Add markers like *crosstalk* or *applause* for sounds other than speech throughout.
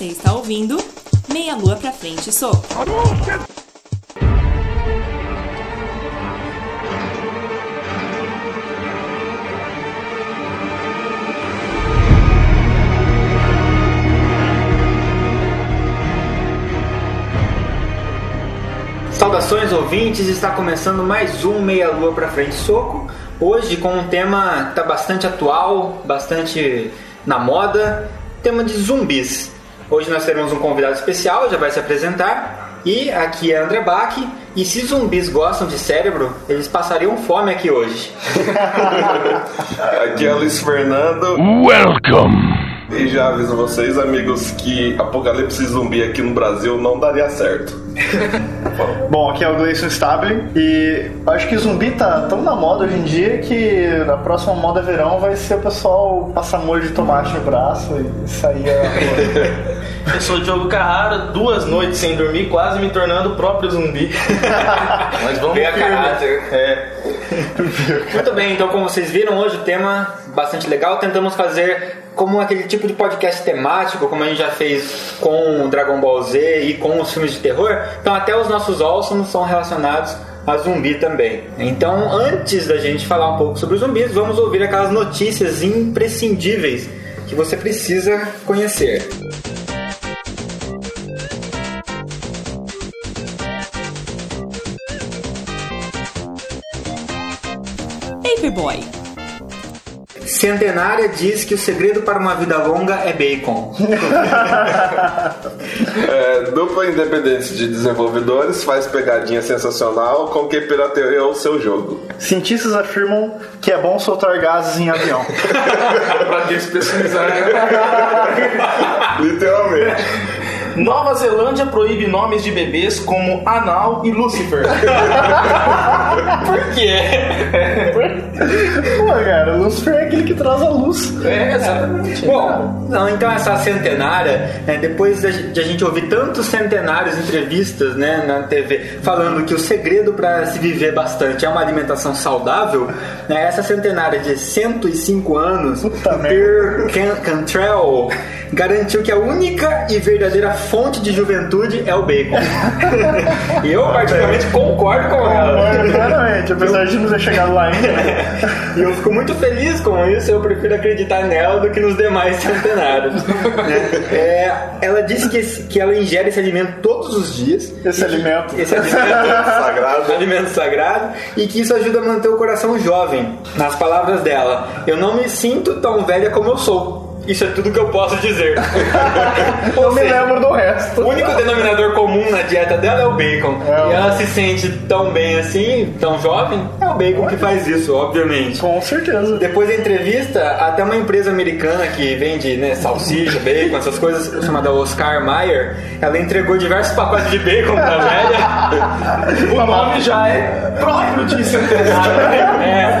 Você está ouvindo Meia Lua pra Frente Soco. Saudações ouvintes, está começando mais um Meia Lua pra Frente Soco. Hoje com um tema que está bastante atual, bastante na moda, tema de zumbis. Hoje nós teremos um convidado especial, já vai se apresentar. E aqui é André Bach. E se zumbis gostam de cérebro, eles passariam fome aqui hoje. *laughs* Aqui é o Luiz Fernando. Welcome. E já aviso vocês, amigos, que apocalipse zumbi aqui no Brasil não daria certo. *laughs* Bom, aqui é o Gleison Stable e acho que zumbi tá tão na moda hoje em dia que na próxima moda verão vai ser o pessoal passar molho de tomate no braço e sair a... *laughs* Eu sou o Diogo Carrara, duas noites sem dormir, quase me tornando o próprio zumbi. *laughs* Mas vamos Veio a firme. caráter. É. Muito bem, então como vocês viram hoje o tema bastante legal, tentamos fazer como aquele tipo de podcast temático, como a gente já fez com o Dragon Ball Z e com os filmes de terror. Então até os nossos Awesome são relacionados a zumbi também. Então antes da gente falar um pouco sobre os zumbis, vamos ouvir aquelas notícias imprescindíveis que você precisa conhecer. Paperboy. Centenária diz que o segredo para uma vida longa é bacon. *laughs* É, dupla independente de desenvolvedores faz pegadinha sensacional com quem pirateou o seu jogo. Cientistas afirmam que é bom soltar gases em avião. *laughs* pra despressurizar. *laughs* Literalmente. Nova Zelândia proíbe nomes de bebês como Anal e Lucifer. *laughs* Por quê? Pô, cara, o Lucifer é aquele que traz a luz. É, exatamente. Bom, não, então essa centenária, né, depois de a gente ouvir tantos centenários entrevistas né, na TV falando que o segredo para se viver bastante é uma alimentação saudável, né, essa centenária de 105 anos, Puta Per Can- Cantrell, garantiu que a única e verdadeira fonte de juventude é o bacon. e *laughs* eu particularmente concordo com ela. Exatamente, apesar de não ter chegado lá ainda. *laughs* E eu fico muito feliz com isso, eu prefiro acreditar nela do que nos demais centenários. né? *laughs* É, ela disse que, esse- que ela ingere esse alimento todos os dias. Esse alimento. Esse alimento Sagrado. alimento sagrado e que isso ajuda a manter o coração jovem. Nas palavras dela, eu não me sinto tão velha como eu sou. Isso é tudo que eu posso dizer. *laughs* Eu Ou me lembro do resto. o único denominador comum na dieta dela é o bacon. É, e ela se sente tão bem assim, tão jovem, é o bacon que faz isso, obviamente. Com certeza. Depois da entrevista, até uma empresa americana que vende né, salsicha, bacon, essas coisas, chamada Oscar Mayer, ela entregou diversos pacotes de bacon pra *laughs* velha. O nome já é próprio de centenário. né? É,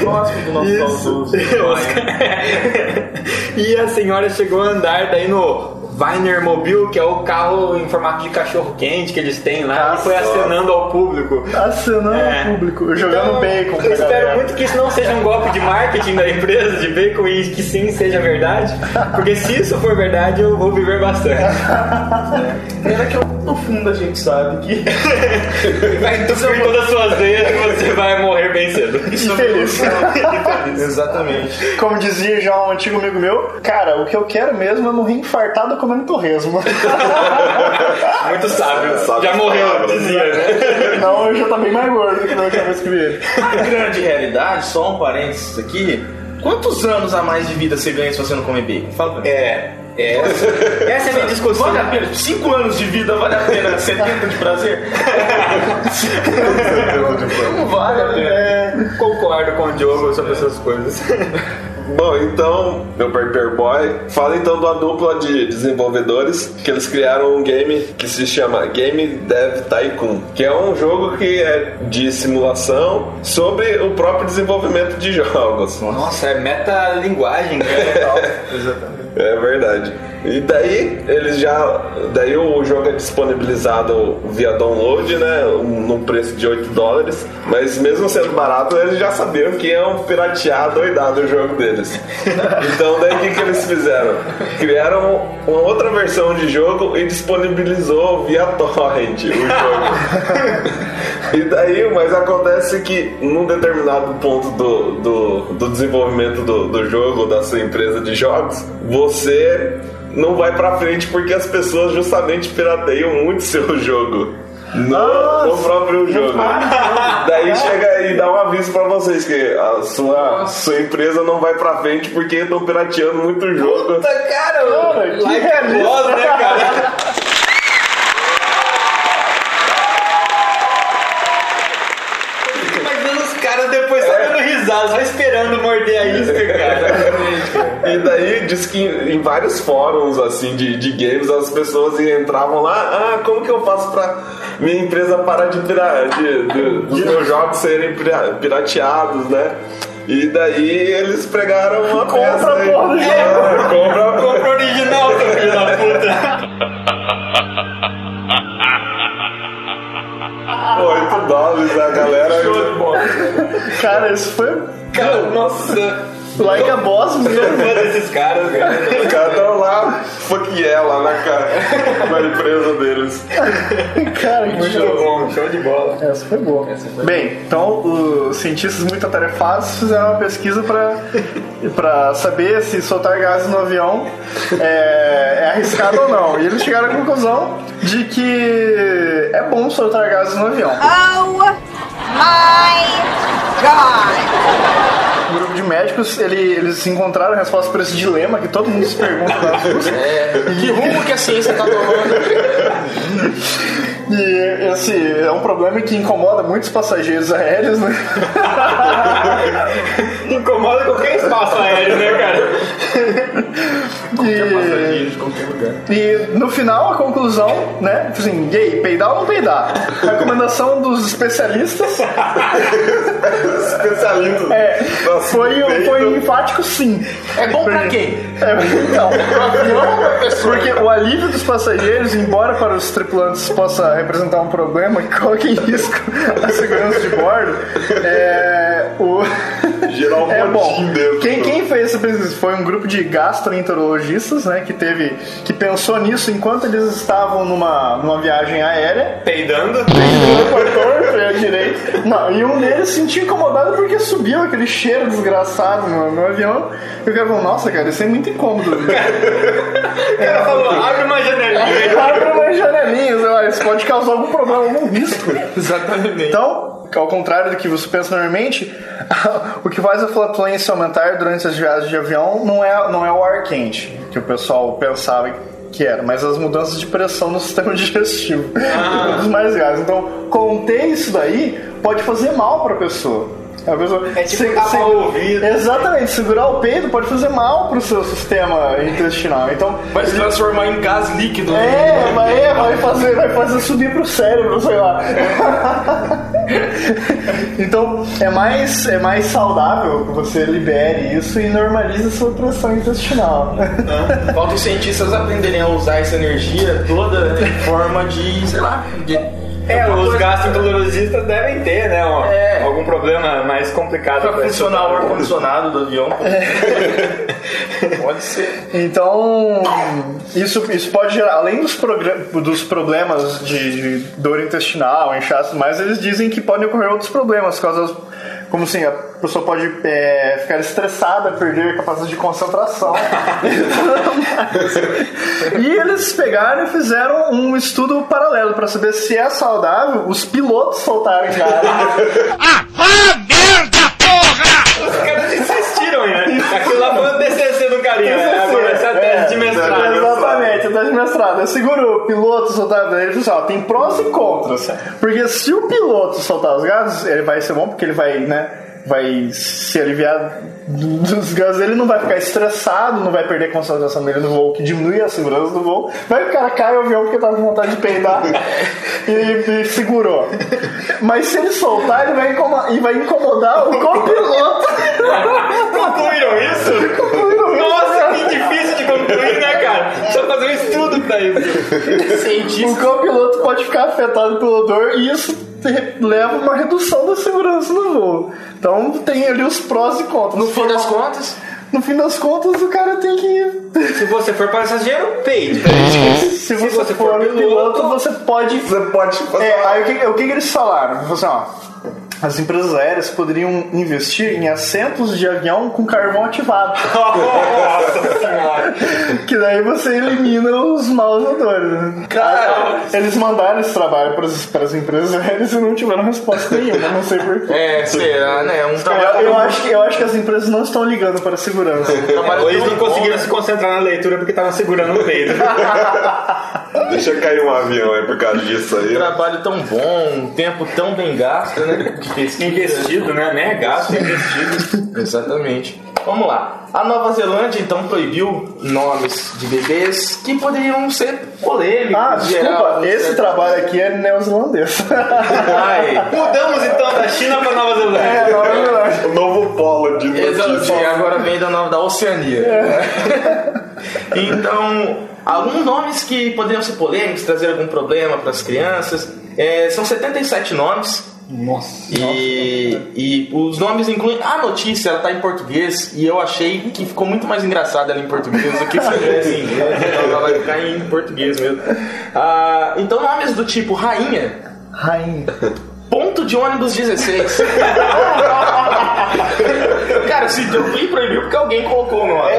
Próximo do nosso saudoso. *laughs* *laughs* e a senhora chegou a andar daí no Viner Mobile, que é o carro em formato de cachorro quente que eles têm lá, e foi acenando ao público. Acenando É. ao público, jogando Então, bacon. Eu espero galera. muito que isso não seja um golpe de marketing da empresa de bacon e que sim seja verdade. Porque se isso for verdade, eu vou viver bastante. *laughs* Pena que no fundo a gente sabe que *laughs* Vai entupir todas as suas veias e você vai morrer bem cedo. Infeliz. *laughs* Exatamente. Como dizia já um antigo amigo meu, cara, o que eu quero mesmo é morrer infartado comendo torresmo. *laughs* Muito sábio. Sábio Já morreu, dizia, né? Não, eu já tá bem mais gordo do que na última vez que vi ele. A grande realidade, só um parênteses aqui, quantos anos a mais de vida você ganha se você não comer bacon? Fala pra mim. É. é essa, *laughs* essa é a minha discussão. Vale a pena? 5 anos de vida vale a pena *laughs* 70 de prazer? Não vale a pena. É, concordo com o Diogo sobre essas coisas. Bom, então, meu Paper Boy, fala então de uma dupla de desenvolvedores que eles criaram um game que se chama Game Dev Tycoon, que é um jogo que é de simulação sobre o próprio desenvolvimento de jogos. Nossa, é metalinguagem, né? *laughs* Exatamente. É verdade. E daí eles já. Daí o jogo é disponibilizado via download, né? um- Num preço de 8 dólares. Mas mesmo sendo barato, eles já sabiam que iam piratear doidado o jogo deles. deles. *laughs* Então daí o que, que eles fizeram? Criaram uma outra versão de jogo e disponibilizou via torrent o jogo. *laughs* e daí, mas acontece que num determinado ponto do, do, do desenvolvimento do, do jogo, da sua empresa de jogos, você não vai pra frente porque as pessoas justamente pirateiam muito *laughs* seu jogo. No, no próprio jogo. Daí chega e dá um aviso pra vocês que a sua, sua empresa não vai pra frente porque estão pirateando muito o jogo. Puta, cara, que like boss, né, cara? Fico imaginando os caras depois só dando risada, só esperando morder a isca, cara. *laughs* E daí diz que em vários fóruns assim de, de games as pessoas entravam lá, ah, como que eu faço pra minha empresa parar de, pira, de, de- dos meus jogos serem pira- pirateados, né? E daí eles pregaram uma Compra peça aí. a porra do jogo. É, compra *laughs* Compra original, filho da puta. 8 dólares a galera. *laughs* Cara, isso foi Cara, nossa, like a boss mesmo. *laughs* fã desses caras, cara. Os caras estão lá, fuck yeah, lá na, ca- na empresa deles. Cara, que Muito show. bom, show de bola. Essa foi boa. Bem, então os cientistas muito atarefados fizeram uma pesquisa para saber se soltar gases no avião é, é arriscado ou não. E eles chegaram à conclusão de que é bom soltar gases no avião. Oh my god! Um grupo de médicos ele- eles encontraram a resposta para esse dilema que todo mundo se pergunta ruas. *laughs* Que rumo que a ciência tá tomando? *laughs* E esse é um problema que incomoda muitos passageiros aéreos, né? *laughs* Incomoda qualquer espaço aéreo, né, cara? E, de qualquer lugar. e no final a conclusão, né? Assim, gay, peidar ou não peidar? Recomendação dos especialistas Especialista. é, Nossa, foi, foi enfático sim. É bom pra quem? É, então, avião pra pessoa? porque o alívio dos passageiros, embora para os tripulantes possa representar um problema que coloque em *laughs* risco a segurança de bordo, é, o, *laughs* Gerar um é bom. dentro. Quem, quem fez essa pesquisa foi um grupo de gastroenterologistas, né, que teve, que pensou nisso enquanto eles estavam numa, numa viagem aérea. Peidando. A direito. Não, e um deles se sentiu incomodado porque subiu aquele cheiro desgraçado no, no avião. E o cara falou, nossa, cara, isso é muito incômodo. *laughs* O cara falou, abre uma janelinha. Abre uma janelinha, sei lá, isso pode causar algum problema, algum risco. *laughs* Exatamente. Então, ao contrário do que você pensa normalmente, *laughs* o que faz a flatulência aumentar durante as viagens de avião não é, não é o ar quente, que o pessoal pensava que era, mas as mudanças de pressão no *laughs* sistema digestivo. Dos mais graves. Então, conter isso daí pode fazer mal para a pessoa. A pessoa É tipo tapar o ouvido. Exatamente, segurar o peito pode fazer mal pro seu sistema intestinal. Então, Vai se transformar em gás líquido. é, vai, é, vai, fazer, vai fazer subir pro cérebro, sei lá. *laughs* então é mais, é mais saudável que você libere isso e normalize a sua pressão intestinal. Falta os cientistas aprenderem a usar essa energia toda em forma de, sei lá, de É, os gastroenterologistas devem ter, né? ó, É. Algum problema mais complicado. pra pra funcionar o ar-condicionado do avião. *laughs* Pode ser. Então, isso, isso pode gerar, além dos, dos problemas de, de dor intestinal, inchaço e tudo mais, eles dizem que podem ocorrer outros problemas, causas, como assim, a pessoa pode é, ficar estressada, perder a capacidade de concentração. *laughs* e eles pegaram e fizeram um estudo paralelo para saber se é saudável os pilotos soltarem gás. Os caras insistiram, né? Aquilo lá foi o TCC do carinha, né? Agora essa É, tese de mestrado. Exatamente, a tese de mestrado. É seguro o piloto soltar ele falou assim, ó, tem prós e contras. Porque se o piloto soltar os gases, ele vai ser bom porque ele vai, né? Vai se aliviar dos gases, ele não vai ficar estressado, não vai perder a concentração dele no voo, que diminui a segurança do voo. Vai que o cara cai o avião porque tá com vontade de peidar e, e segurou. Mas se ele soltar, ele vai, incomo- e vai incomodar o copiloto. Concluíram isso? Nossa, que difícil de concluir, né, cara? Precisa fazer um estudo pra isso. Cientista. O copiloto pode ficar afetado pela dor e isso leva a uma redução da segurança no voo. Então tem ali os prós e contras. No fim das contas, no fim das contas o cara tem que. Se você for passageiro, paid. Se você, você for for piloto, piloto, você pode. Você pode fazer. É, aí o que, o que eles falaram? Assim, ó. As empresas aéreas poderiam investir em assentos de avião com carvão ativado. *laughs* Nossa senhora. Que daí você elimina os maus odores. né? Cara. Eles mandaram esse trabalho para as, para as empresas aéreas e não tiveram resposta nenhuma, não sei porquê. É, será, né? Um Eu, trabalho. eu acho, que- eu acho que as empresas não estão ligando para a segurança. *laughs* trabalho Ou eles não conseguiram né? se concentrar na leitura porque estavam segurando o peito. *laughs* Deixa cair um avião aí por causa disso aí. trabalho tão bom, um tempo tão bem gasto, né? Investido, né? Nem é gasto, é investido. *laughs* Exatamente. Vamos lá. A Nova Zelândia então proibiu nomes de bebês que poderiam ser polêmicos. Ah, em geral, desculpa, né? esse trabalho aqui é neozelandês. Ai, Mudamos então da China para Nova Zelândia. É, é verdade. O novo polo de Exato, notícias. agora vem da, nova- da Oceania. *laughs* então, alguns nomes que poderiam ser polêmicos, trazer algum problema para as crianças. É, são 77 nomes. Nossa. E, e os nomes incluem. A notícia ela tá em português e eu achei que ficou muito mais engraçada ela em português do que se tivesse em inglês. Então ela vai ficar em português mesmo. Ah, então, nomes do tipo Rainha, Rainha. Ponto de ônibus 16. *laughs* Cara, se eu fui proibiu porque alguém colocou o nome.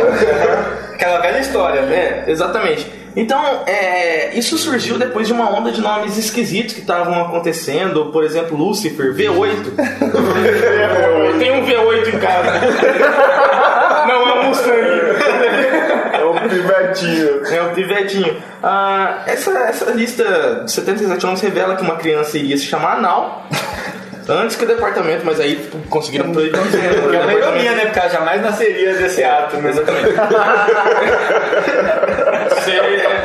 Aquela velha história, né? É, exatamente. Então, é, isso surgiu depois de uma onda de nomes esquisitos que estavam acontecendo. Por exemplo, Lucifer, V8. Eu *laughs* tenho um V8 em casa. Não é um Mustang. É um pivetinho. É um pivetinho. Ah, essa, essa lista de 77 nomes revela que uma criança iria se chamar Anal. Antes que o departamento, mas aí tipo, conseguiram proibir. Que é uma ironia, né? Porque ela jamais nasceria desse ato, né? Exatamente. *laughs* Ou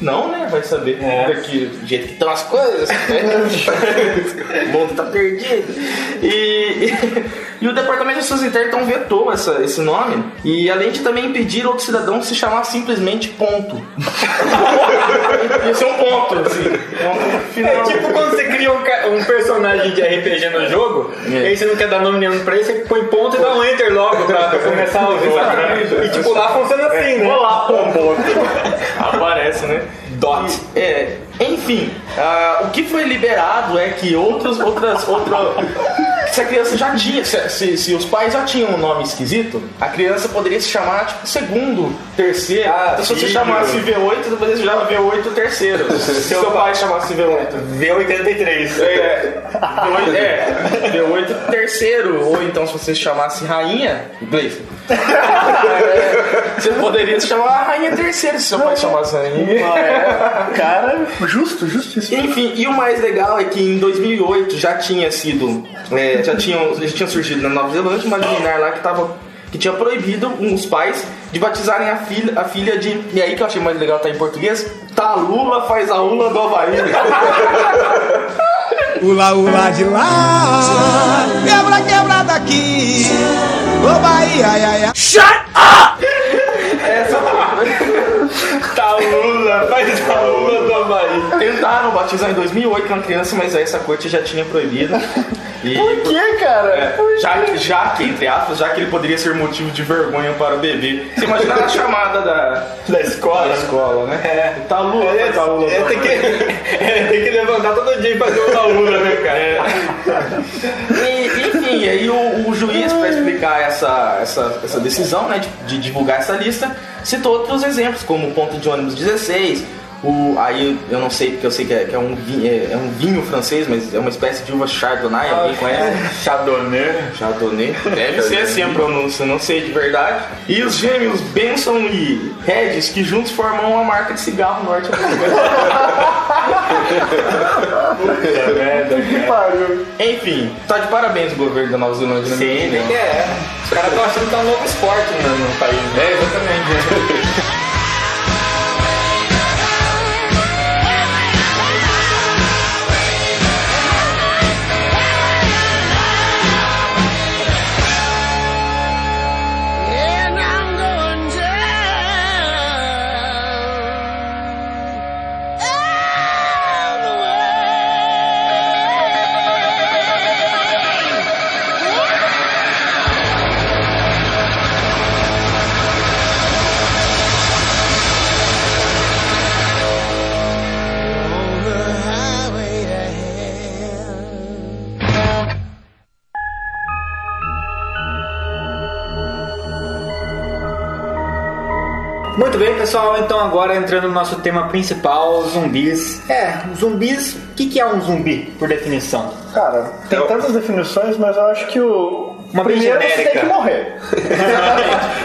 não, né? Vai saber daqui, do jeito que estão as coisas. Né? *laughs* o mundo tá perdido. E, *laughs* e, o Departamento de Assuntos Internos então vetou essa, esse nome. E além de também impedir outro cidadão de se chamar simplesmente ponto. *laughs* Isso é um ponto, assim. Final. É tipo quando você cria um, um personagem de RPG no jogo, É. e aí você não quer dar nome nenhum pra ele, você põe ponto e dá um enter logo pra, pra começar o jogo. Né? E tipo, lá funciona assim, né? Olá, ponto. Aparece, né? Dot. É, enfim, ah, o que foi liberado é que outros, outras, outra, se a criança já tinha, se, se- se os pais já tinham um nome esquisito, a criança poderia se chamar tipo segundo, terceiro. Ah, então, se você chamasse V8, você poderia se chamar V8 terceiro. *laughs* se seu pai chamasse V8. V83. É, V8, é, V8 terceiro, ou então se você se chamasse rainha, inglês. *laughs* É, você poderia se chamar rainha terceira se seu pai chamasse rainha. Cara, justo, justíssimo. Enfim, e o mais legal é que em 2008 já tinha sido, é, já tinham, já tinha surgido na Nova Zelândia uma liminar lá que tava que tinha proibido os pais de batizarem a filha, a filha de. E aí que eu achei mais legal tá em português. Talula faz a ula do Havaí. *laughs* Ula, ula de lá, quebra, quebra daqui. Ô Bahia, ai, ai, ai. Taula, faz taula do Havaí. Tentaram batizar em 2008 uma criança, mas aí essa corte já tinha proibido. E, Por que, cara? já, já que, entre aspas, já que ele poderia ser motivo de vergonha para o bebê. Você imagina a chamada da, Da escola. da escola, né? É. Tá lula, É, tá lula. é, tem, que, é, tem que levantar todo dia e fazer o taula, né, cara? E, e aí o, o juiz, para explicar essa, essa, essa decisão, né, de, de divulgar essa lista, citou outros exemplos, como o ponto de ônibus 16, o, aí eu não sei, porque eu sei que é, que é um, vinho, é, é um vinho francês, mas é uma espécie de uva chardonnay, alguém conhece? *laughs* Chardonnay. Chardonnay. Deve ser assim a pronúncia, não sei de verdade. E os gêmeos Benson e Regis, que juntos formam uma marca de cigarro norte-americano. *laughs* Que pariu. Enfim, tá de parabéns o governo da Nova Zelândia. minha Sim, que é. Os caras estão achando que é um novo esporte no, no país. né? É, exatamente. Pessoal. Então agora entrando no nosso tema principal, zumbis. É, zumbis. O que, que é um zumbi, por definição? Cara, tem Eu- tantas definições, mas eu acho que o. Uma primeiro você tem que morrer.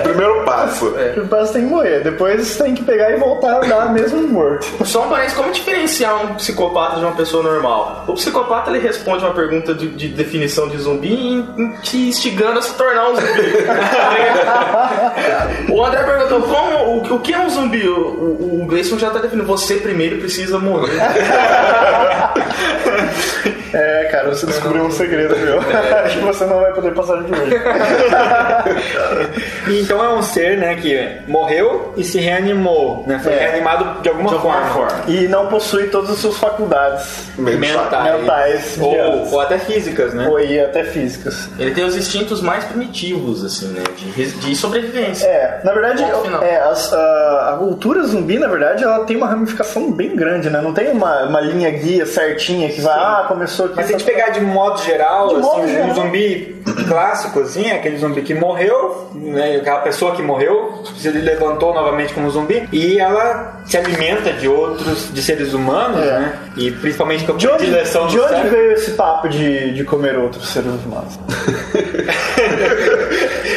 Primeiro passo. Primeiro você tem que morrer. Depois você tem que pegar e voltar a andar mesmo morto. Só um parênteses, como diferenciar um psicopata de uma pessoa normal? O psicopata ele responde uma pergunta de, de definição de zumbi te instigando a se tornar um zumbi. *laughs* o André perguntou como, o, o que é um zumbi? O, o, o Gleison já tá definindo, você primeiro precisa morrer. *laughs* É, cara, você descobriu um segredo, meu. Acho que você não vai poder passar de hoje. *laughs* Então é um ser, né, que morreu e se reanimou, né? Foi É. reanimado de alguma, De alguma forma. forma. E não possui todas as suas faculdades. Mentais. Mentais, Ou, ou até físicas, né? Ou até físicas. Ele tem os instintos mais primitivos, assim, né? De, de sobrevivência. É, na verdade, é, as- a, a cultura zumbi, na verdade, ela tem uma ramificação bem grande, né? Não tem uma, uma linha guia certinha que vai, ah, começou aqui. Mas se a gente pegar de modo geral, De assim, modo um geral. zumbi clássico, assim, é aquele zumbi que morreu, né, aquela pessoa que morreu, se levantou novamente como zumbi, e ela se alimenta de outros, de seres humanos, É. né? E principalmente com a De onde, de onde cérebro. veio esse papo de, de comer outros seres humanos? *laughs*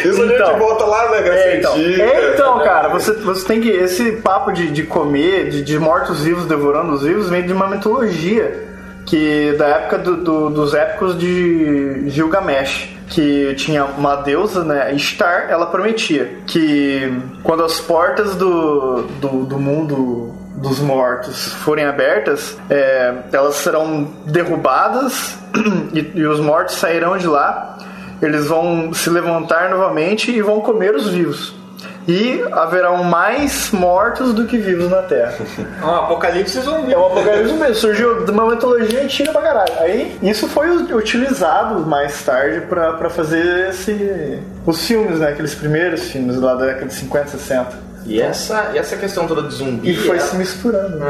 Isso a Então. gente volta lá na Grécia É, então. É, então, cara, você, você tem que. Esse papo de, de comer, de, de mortos-vivos devorando os vivos, vem de uma mitologia que da época do- do- dos épicos de Gilgamesh. Que tinha uma deusa, né? Ishtar, ela prometia que quando as portas do, do, do mundo dos mortos forem abertas, é, elas serão derrubadas *clears throat* e, e os mortos sairão de lá eles vão se levantar novamente e vão comer os vivos. E haverão mais mortos do que vivos na Terra. *laughs* É um apocalipse zumbi. É o apocalipse mesmo, surgiu de uma mitologia antiga pra caralho. Aí isso foi utilizado mais tarde pra, pra fazer esse, os filmes, né? Aqueles primeiros filmes lá da década de 50, 60. E essa, e essa questão toda de zumbi. E foi ela, se misturando.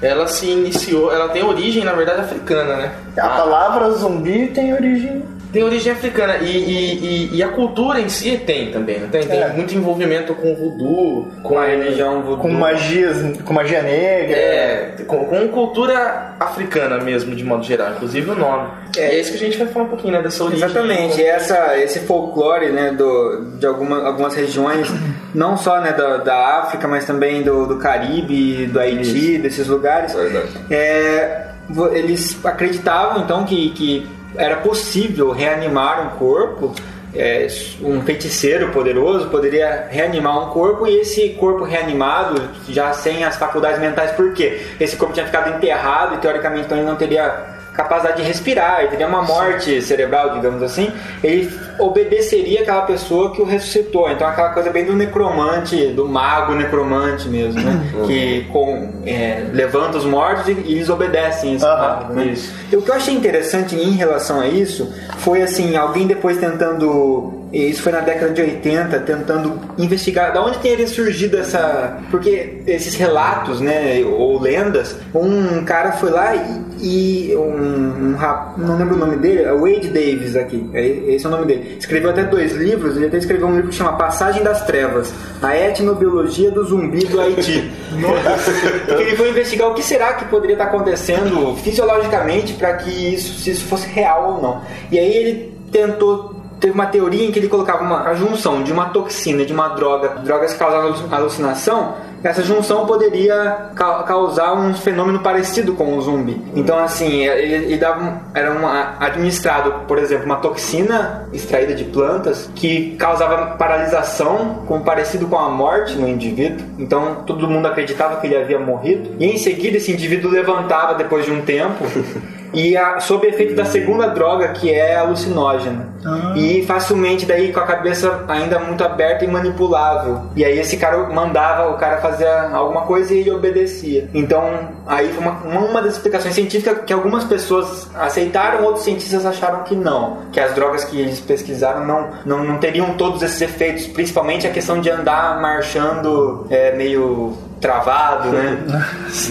ela se iniciou, ela tem origem, na verdade, africana, né? A palavra zumbi tem origem. Tem origem africana e, e, e, e a cultura em si tem também, não tem? Tem É. muito envolvimento com o voodoo, Com a religião voodoo. Com magias, com magia negra. É, com, com cultura africana mesmo, de modo geral, inclusive o nome. É, isso que a gente vai falar um pouquinho, né, dessa origem. Exatamente, e essa, esse folclore né, do, de alguma, algumas regiões, *clears throat* não só né, da, da África, mas também do, do Caribe, do Haiti, desses lugares, Verdade. é, eles acreditavam então que, que era possível reanimar um corpo. é, um feiticeiro poderoso poderia reanimar um corpo e esse corpo reanimado, já sem as faculdades mentais, por quê? Esse corpo tinha ficado enterrado e teoricamente então ele não teria capacidade de respirar, ele teria uma morte cerebral, digamos assim, ele obedeceria aquela pessoa que o ressuscitou. Então aquela coisa bem do necromante, do mago necromante mesmo, né? Que com, é, levanta os mortos e, e eles obedecem esse Aham, mago, né? isso. E o que eu achei interessante em relação a isso foi assim, alguém depois tentando. E Isso foi na década de 80, tentando investigar da onde teria surgido essa. Porque esses relatos, né, ou lendas, um cara foi lá e, e um, um rap- não lembro o nome dele, é Wade Davis aqui, é, esse é o nome dele. Escreveu até dois livros, ele até escreveu um livro que chama Passagem das Trevas, a etnobiologia do zumbi do Haiti. *laughs* Porque *laughs* ele foi investigar o que será que poderia estar acontecendo fisiologicamente para que isso, se isso fosse real ou não. E aí ele tentou teve uma teoria em que ele colocava uma a junção de uma toxina de uma droga, drogas que causam alucinação, essa junção poderia ca- causar um fenômeno parecido com o zumbi. Então, assim, ele, ele dava era uma, administrado, por exemplo, uma toxina extraída de plantas que causava paralisação, com parecido com a morte no indivíduo. Então, todo mundo acreditava que ele havia morrido. E em seguida, esse indivíduo levantava depois de um tempo. *laughs* E a, sob efeito da segunda droga, que é alucinógena. E facilmente daí com a cabeça ainda muito aberta e manipulável. E aí esse cara mandava o cara fazer alguma coisa e ele obedecia. Então aí foi uma, uma das explicações científicas que algumas pessoas aceitaram, outros cientistas acharam que não. Que as drogas que eles pesquisaram não, não, não teriam todos esses efeitos. Principalmente a questão de andar marchando é, meio travado, né?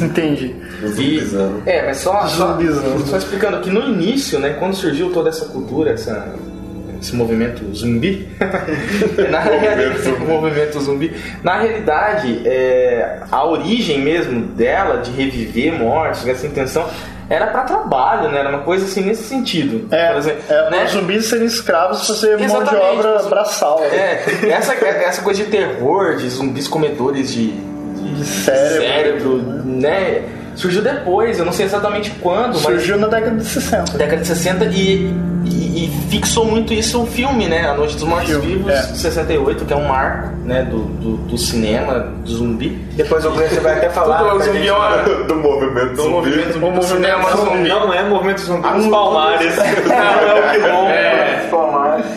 Entendi. Zumbizando. É, mas só, só, Zumbizão. só explicando que no início, né, quando surgiu toda essa cultura, essa, esse movimento zumbi. *laughs* Na realidade, movimento zumbi. Na realidade, é, a origem mesmo dela, de reviver mortos, essa intenção, era para trabalho, né? Era uma coisa assim nesse sentido. É, Por exemplo, é né? os zumbis serem escravos pra ser mão de obra braçal. né? É, essa, essa coisa de terror, de zumbis comedores De cérebro. cérebro, né? Surgiu depois, eu não sei exatamente quando, mas Surgiu na década de 60. década de 60 e, e, e fixou muito isso o filme, né? A Noite dos Mortos Vivos, é. 68, que é um marco né? do, do, do cinema, do zumbi. Depois o Gleice vai até falar. Tudo é o pra zumbi, gente- olha. *laughs* Do movimento Do zumbi. movimento zumbi O movimento zumbi. Não é movimento zumbi nos palmares. *laughs* Não é o que bom. É.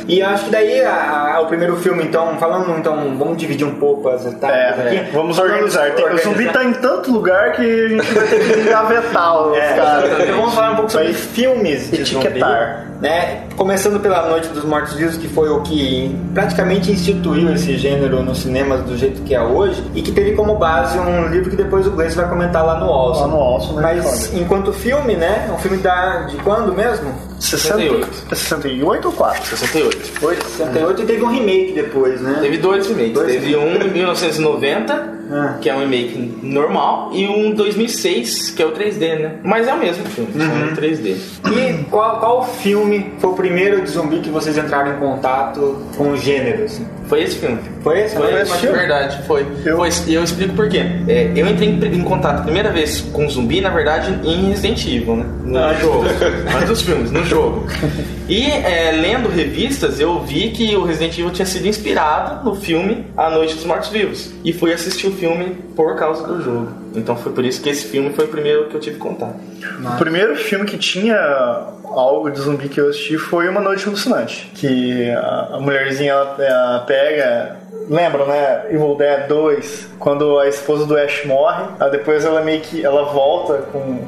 E acho que daí a- a- o primeiro filme, então, falando, então, vamos dividir um pouco as etapas É, aqui. é, vamos organizar. Tem- o Organizar. zumbi tá em tanto lugar que a gente vai ter que engavetar os É, caras. então vamos falar um pouco sobre filmes de etiquetar. zumbi, né? Começando pela Noite dos Mortos Vivos, que foi o que praticamente instituiu esse gênero nos cinemas do jeito que é hoje e que teve como base um livro que depois o Gleice vai comentar lá no Olson. Lá no Olson, né, Mas enquanto filme, né? É um filme da, de quando mesmo? 68. 68 ou 4? 68. Foi 68 e teve um remake depois, né? Teve dois remakes. Dois Teve um em 1990, Ah. que é um remake normal, e um em 2006, que é o 3D, né? Mas é o mesmo filme, Uhum. em 3D. E qual, qual filme foi o primeiro de zumbi que vocês entraram em contato com o gênero? Assim? Foi esse filme. Foi esse? Foi Foi esse filme? Verdade, foi. Eu- Foi, E eu explico por quê. É, eu entrei em, em contato a primeira vez com zumbi, na verdade, em Resident Evil, né? No Ah, jogo. Antes dos filmes, no jogo. E é, lendo revistas, eu vi que o Resident Evil tinha sido inspirado no filme A Noite dos Mortos Vivos. E fui assistir o filme por causa do jogo. Então foi por isso que esse filme foi o primeiro que eu tive contato. O primeiro filme que tinha algo de zumbi que eu assisti foi Uma Noite Alucinante. Que a, mulherzinha ela, ela pega. Lembram, né? Evil Dead 2, quando a esposa do Ash morre, aí depois ela meio que. ela volta com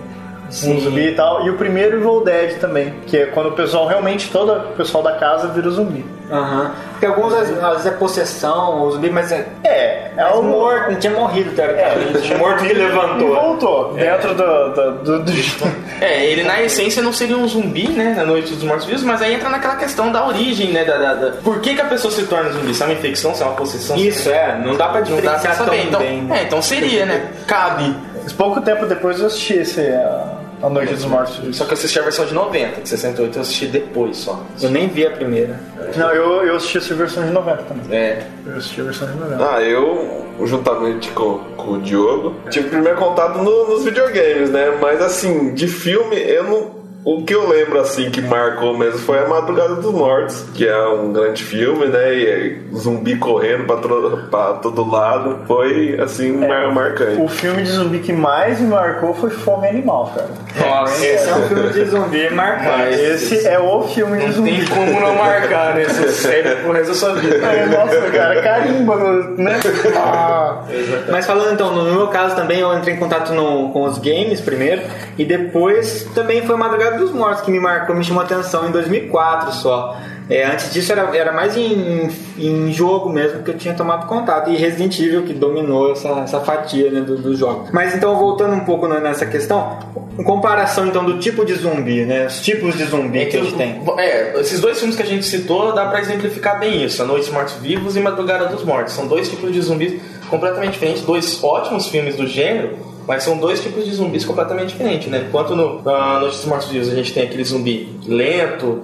um zumbi e tal. E o primeiro Evil Dead também, que é quando o pessoal realmente, todo o pessoal da casa vira zumbi. Aham. Porque alguns às às vezes é possessão ou zumbi, mas é. É, é É o morto, não tinha morrido, teoricamente. É, morto que E levantou. voltou, dentro do, do, do, do- É, ele na essência não seria um zumbi, né? Na Noite dos Mortos Vivos, mas aí entra naquela questão da origem, né? Da, da- da- Por que, que a pessoa se torna zumbi? Se é uma infecção, se é uma possessão? Isso, é. Não dá pra Não dá pra diferenciar saber. tão Então, bem. né? é, então seria, né? Cabe. Pouco tempo depois eu assisti esse, a, a Noite dos Mortos. Só que eu assisti a versão de 90, de 68 eu assisti depois só. Eu nem vi a primeira. Não, eu, eu assisti essa versão de 90 também. É. Eu assisti a versão de 90. Ah, eu, juntamente com, com o Diogo, tive primeiro contato no- nos videogames, né? Mas assim, de filme, eu não. O que eu lembro, assim, que marcou mesmo foi A Madrugada dos Mortos, que é um grande filme, né? E é zumbi correndo pra, tro- pra todo lado. Foi, assim, mar- marcante. O filme de zumbi que mais me marcou foi Fome Animal, cara. Nossa, Esse é um filme de zumbi marcado. Mas Esse é o filme de não zumbi. tem como não marcar, né? Essa série pro resto da sua vida. *laughs* É, Nossa, cara, carimba, né? Ah, Mas falando então, no meu caso também eu entrei em contato no- com os games primeiro e depois também foi Madrugada dos Mortos que me marcou, me chamou atenção em 2004 só. É, antes disso era, era mais em, em jogo mesmo que eu tinha tomado contato e Resident Evil que dominou essa, essa fatia né, do, do jogo. Mas então voltando um pouco né, nessa questão, em comparação então do tipo de zumbi, né, os tipos de zumbi que a gente tem. É, esses dois filmes que a gente citou dá pra exemplificar bem isso: A Noite dos Mortos Vivos e Madrugada dos Mortos. São dois tipos de zumbis completamente diferentes, dois ótimos filmes do gênero. Mas são dois tipos de zumbis completamente diferentes, né? Enquanto no Noite dos Mortos Vivos a gente tem aquele zumbi lento,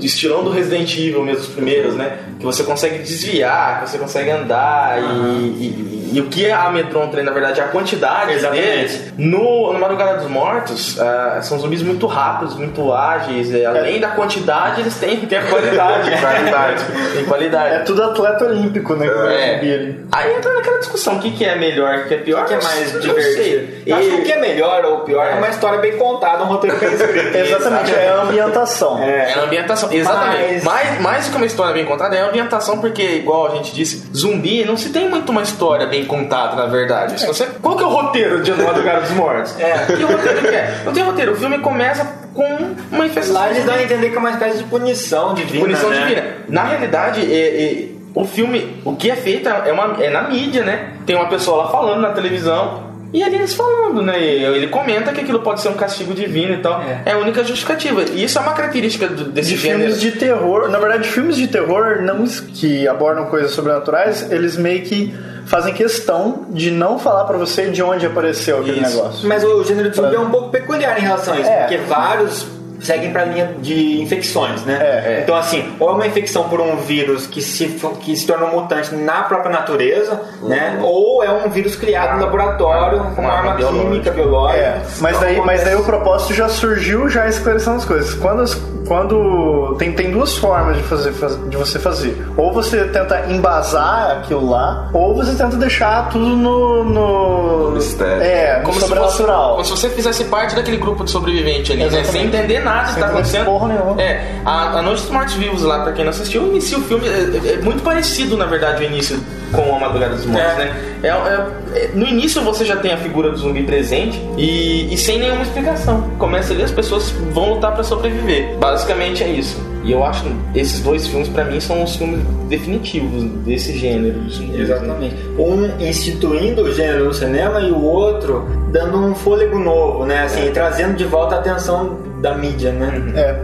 estilão do Resident Evil mesmo, os primeiros, né? Que você consegue desviar, que você consegue andar e, e- e o que amedronta, na verdade, é a quantidade Exatamente. deles. No, no Madrugada dos Mortos, ah, são zumbis muito rápidos, muito ágeis. é, além da quantidade, eles têm, têm a qualidade. *laughs* qualidade. Tem qualidade. é tudo atleta olímpico, né? É. zumbi. Aí entra naquela discussão: o que, que é melhor, o que é pior? O que é mais divertido? Eu acho que E- o que é melhor ou pior é uma história bem contada, um roteiro bem escrito. *laughs* Exatamente, é a ambientação. É. É a ambientação, exatamente. Mas- Mais, mais do que uma história bem contada, é a ambientação, porque, igual a gente disse, zumbi não se tem muito uma história bem contada, na verdade. Se você, qual que é o roteiro de Madrugada dos Mortos? É. Que roteiro que é? Não tem roteiro, o filme começa com uma infestação. Lá eles dão a entender que é uma espécie de punição divina. Punição né? divina. Na realidade, é- é- o filme, o que é feito é, uma, é na mídia, né? Tem uma pessoa lá falando na televisão E ali eles falando, né? Ele comenta que aquilo pode ser um castigo divino e tal. É, a única justificativa. E isso é uma característica do- desse de gênero. filmes de terror. Na verdade, filmes de terror não que abordam coisas sobrenaturais, eles meio que fazem questão de não falar pra você de onde apareceu aquele Isso. negócio. Mas o gênero de zumbi é um pouco peculiar em relação a isso, É. porque vários seguem pra linha de infecções, né? É, é. Então, assim, ou é uma infecção por um vírus que se, que se torna um mutante na própria natureza, né? Ou é um vírus criado no laboratório com uma Uma arma biológica. química, biológica. É, mas daí, mas daí o propósito já surgiu já esclarecendo as coisas. Quando, as- quando tem, tem duas formas de, fazer, faz- de você fazer. Ou você tenta embasar aquilo lá, ou você tenta deixar tudo no. no Mistério. É, no Como se, fosse, sobrenatural. como se você fizesse parte daquele grupo de sobrevivente ali, né? Exatamente. Sem entender nada que Sem tá acontecendo. porra nenhuma. É, a, a Noite dos Mortos Vivos lá, pra quem não assistiu, inicia o filme. É, é muito parecido, na verdade, o início com a Madrugada dos Mortos, É. né? É, é- é- no início você já tem a figura do zumbi presente e, e sem nenhuma explicação. Começa ali, as pessoas vão lutar pra sobreviver. Basicamente é isso. E eu acho que esses dois filmes, pra mim, são os filmes definitivos desse gênero. Exatamente. Um instituindo o gênero no cinema e o outro dando um fôlego novo, né? Assim, trazendo de volta a atenção da mídia, né? É.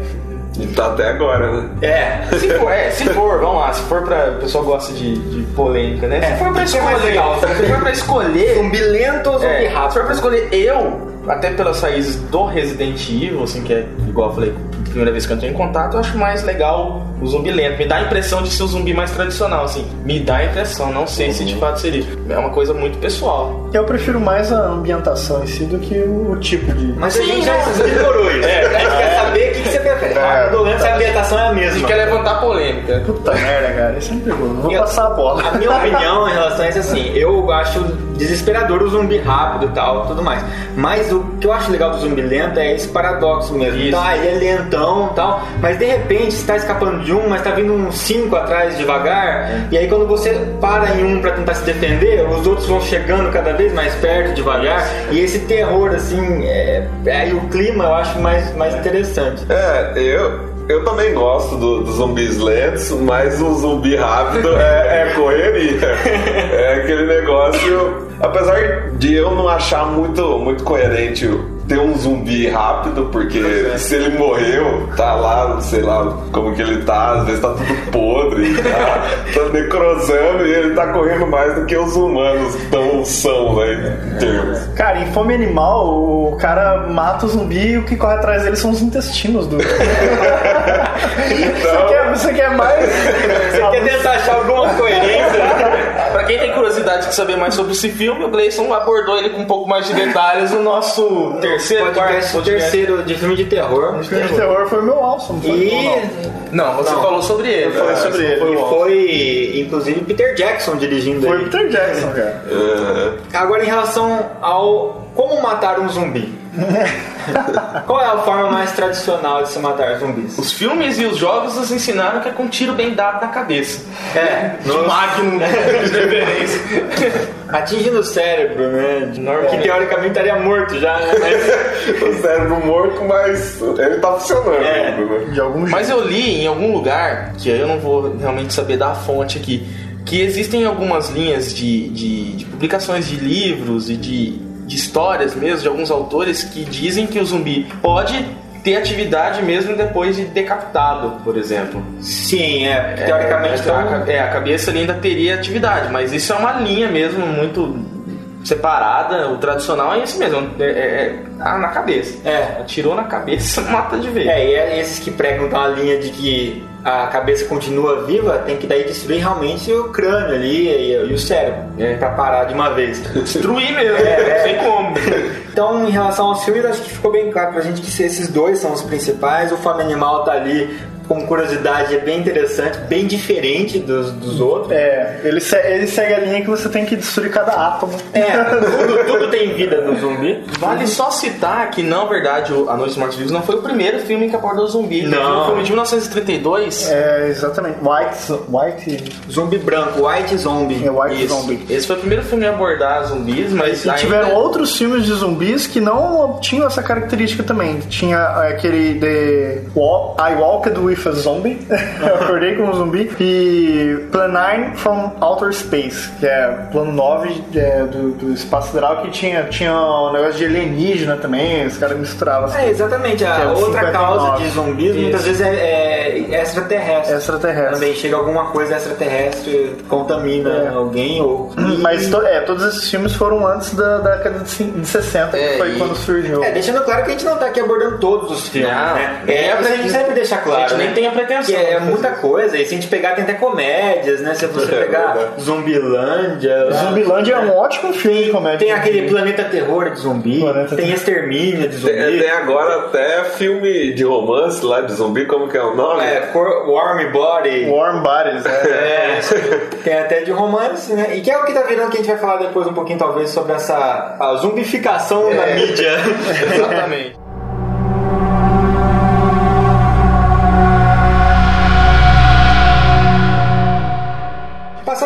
E tá até agora, né? É. Se for, é, se for, vamos lá, se for pra. O pessoal gosta de, de polêmica, né? É, se for pra é escolher. legal? Se for pra escolher. Zumbi lento ou zumbi É, se for pra escolher eu, até pelas raízes do Resident Evil, assim, que é igual eu falei, primeira vez que eu entrei em contato, eu acho mais legal o zumbi lento. Me dá a impressão de ser o zumbi mais tradicional, assim. Me dá a impressão, não sei se de fato seria. É uma coisa muito pessoal. Eu prefiro mais a ambientação em si do que o, tipo de. Mas a Sim, gente já não. explorou isso. É. a gente quer saber o que, que você prefere. Ou lento, se a ambientação é a A gente mesma. quer levantar polêmica. Puta merda, cara. Isso é um perigoso. Vou Eu- passar a bola. A minha opinião em relação a isso é assim, eu acho desesperador o zumbi rápido e tal, tudo mais. Mas o que eu acho legal do zumbi lento é esse paradoxo mesmo. Isso. Ah, ele é lentão e tal, mas de repente você tá escapando de um, mas tá vindo uns cinco atrás devagar, e aí quando você para em um pra tentar se defender, os outros vão chegando cada vez mais perto, devagar, e esse terror, assim, é, aí o clima eu acho mais, mais interessante. É, eu, eu também gosto do- dos zumbis lentos, mas o zumbi rápido é, é correria. *laughs* É aquele negócio. Apesar de eu não achar muito, muito coerente ter um zumbi rápido, porque se ele morreu, tá lá, sei lá como que ele tá, às vezes tá tudo podre, *laughs* tá, tá necrosando e ele tá correndo mais do que os humanos tão são, né? Em termos. Cara, em fome animal, o cara mata o zumbi e o que corre atrás dele são os intestinos do. você, quer, você quer mais? Você quer tentar achar alguma coerência? Pra quem tem curiosidade de saber mais sobre esse filme, o Gleison abordou ele com um pouco mais de detalhes no nosso terceiro, podcast, terceiro de filme de terror. O filme de terror foi o meu alça, não foi? E, Não, você Não. falou sobre ele. Eu falei É, sobre ele. Foi e foi, inclusive, Peter Jackson dirigindo Foi ele. Peter Jackson, cara. É, Agora, em relação ao como matar um zumbi. *laughs* Qual é a forma mais tradicional de se matar zumbis? Os filmes e os jogos nos ensinaram que é com um tiro bem dado na cabeça. É, De Magnum, *laughs* de referência. atingindo o cérebro, né? Normalmente. Que teoricamente estaria morto já, né? Mas *laughs* o cérebro morto, mas ele tá funcionando. É. né? De algum jeito. Mas eu li em algum lugar, que aí eu não vou realmente saber da fonte aqui, que existem algumas linhas de, de, de publicações de livros e de, de histórias mesmo, de alguns autores, que dizem que o zumbi pode ter atividade mesmo depois de decapitado, por exemplo. Sim, é. porque Teoricamente, é, então, a, é, a cabeça ali ainda teria atividade, mas isso é uma linha mesmo muito separada. O tradicional é isso mesmo, é, é- é- ah, na cabeça. É. Atirou na cabeça, *laughs* mata de vez. É, e é esses que pregam então a linha de que a cabeça continua viva, tem que daí destruir realmente o crânio ali e, e o cérebro, É. pra parar de uma vez. *laughs* Destruir mesmo, É. não sei como. *laughs* Então, em relação aos filmes, acho que ficou bem claro pra gente que esses dois são os principais. O Fome Animal tá ali como curiosidade, é bem interessante, bem diferente dos, dos outros. É, ele, se- ele segue a linha que você tem que destruir cada átomo. É, tudo, tudo tem vida no zumbi. Vale só citar que, na verdade, A Noite dos Mortos Vivos não foi o primeiro filme que abordou o zumbi. Não. Foi um filme de 1932. É, exatamente. White. White. Zumbi branco, White Zombie. É White Isso. Zombie. Esse foi o primeiro filme a abordar zumbis, mas E ainda- tiveram outros filmes de zumbis que não tinham essa característica também. Tinha aquele The Walk, I Walked with Zombie. *laughs* eu acordei com um zumbi. E Plan 9 from Outer Space, que é plano 9 é, do, do espaço sideral, que tinha, tinha um negócio de alienígena também, os caras misturavam assim. É, exatamente. A é outra 59. causa de zumbis muitas Isso. vezes é, é extraterrestre. Extraterrestre. Também chega alguma coisa extraterrestre, contamina É. alguém ou. *clears throat* Mas to- é, todos esses filmes foram antes da, da década de cin- de 60, É, que foi e- quando surgiu. É, deixando claro que a gente não tá aqui abordando todos os filmes, Não, né? É, a a gente sempre deixa claro. A gente nem né? tem a pretensão Que é fazer muita coisa, e se a gente pegar, tem até comédias, né? Se você *laughs* É pegar verdade. Zumbilândia. lá, Zumbilândia é um ótimo filme de comédia. Tem aquele Planeta Terror de zumbi, Planeta tem. Extermínio de zumbi. Tem, tem agora até filme de romance lá de zumbi, como que é o nome? É, Cor- Warm Body. Warm Bodies, é. *laughs* É, tem até de romance, né? E que é o que tá virando que a gente vai falar depois um pouquinho, talvez, sobre essa a zumbificação da mídia. *laughs* Exatamente.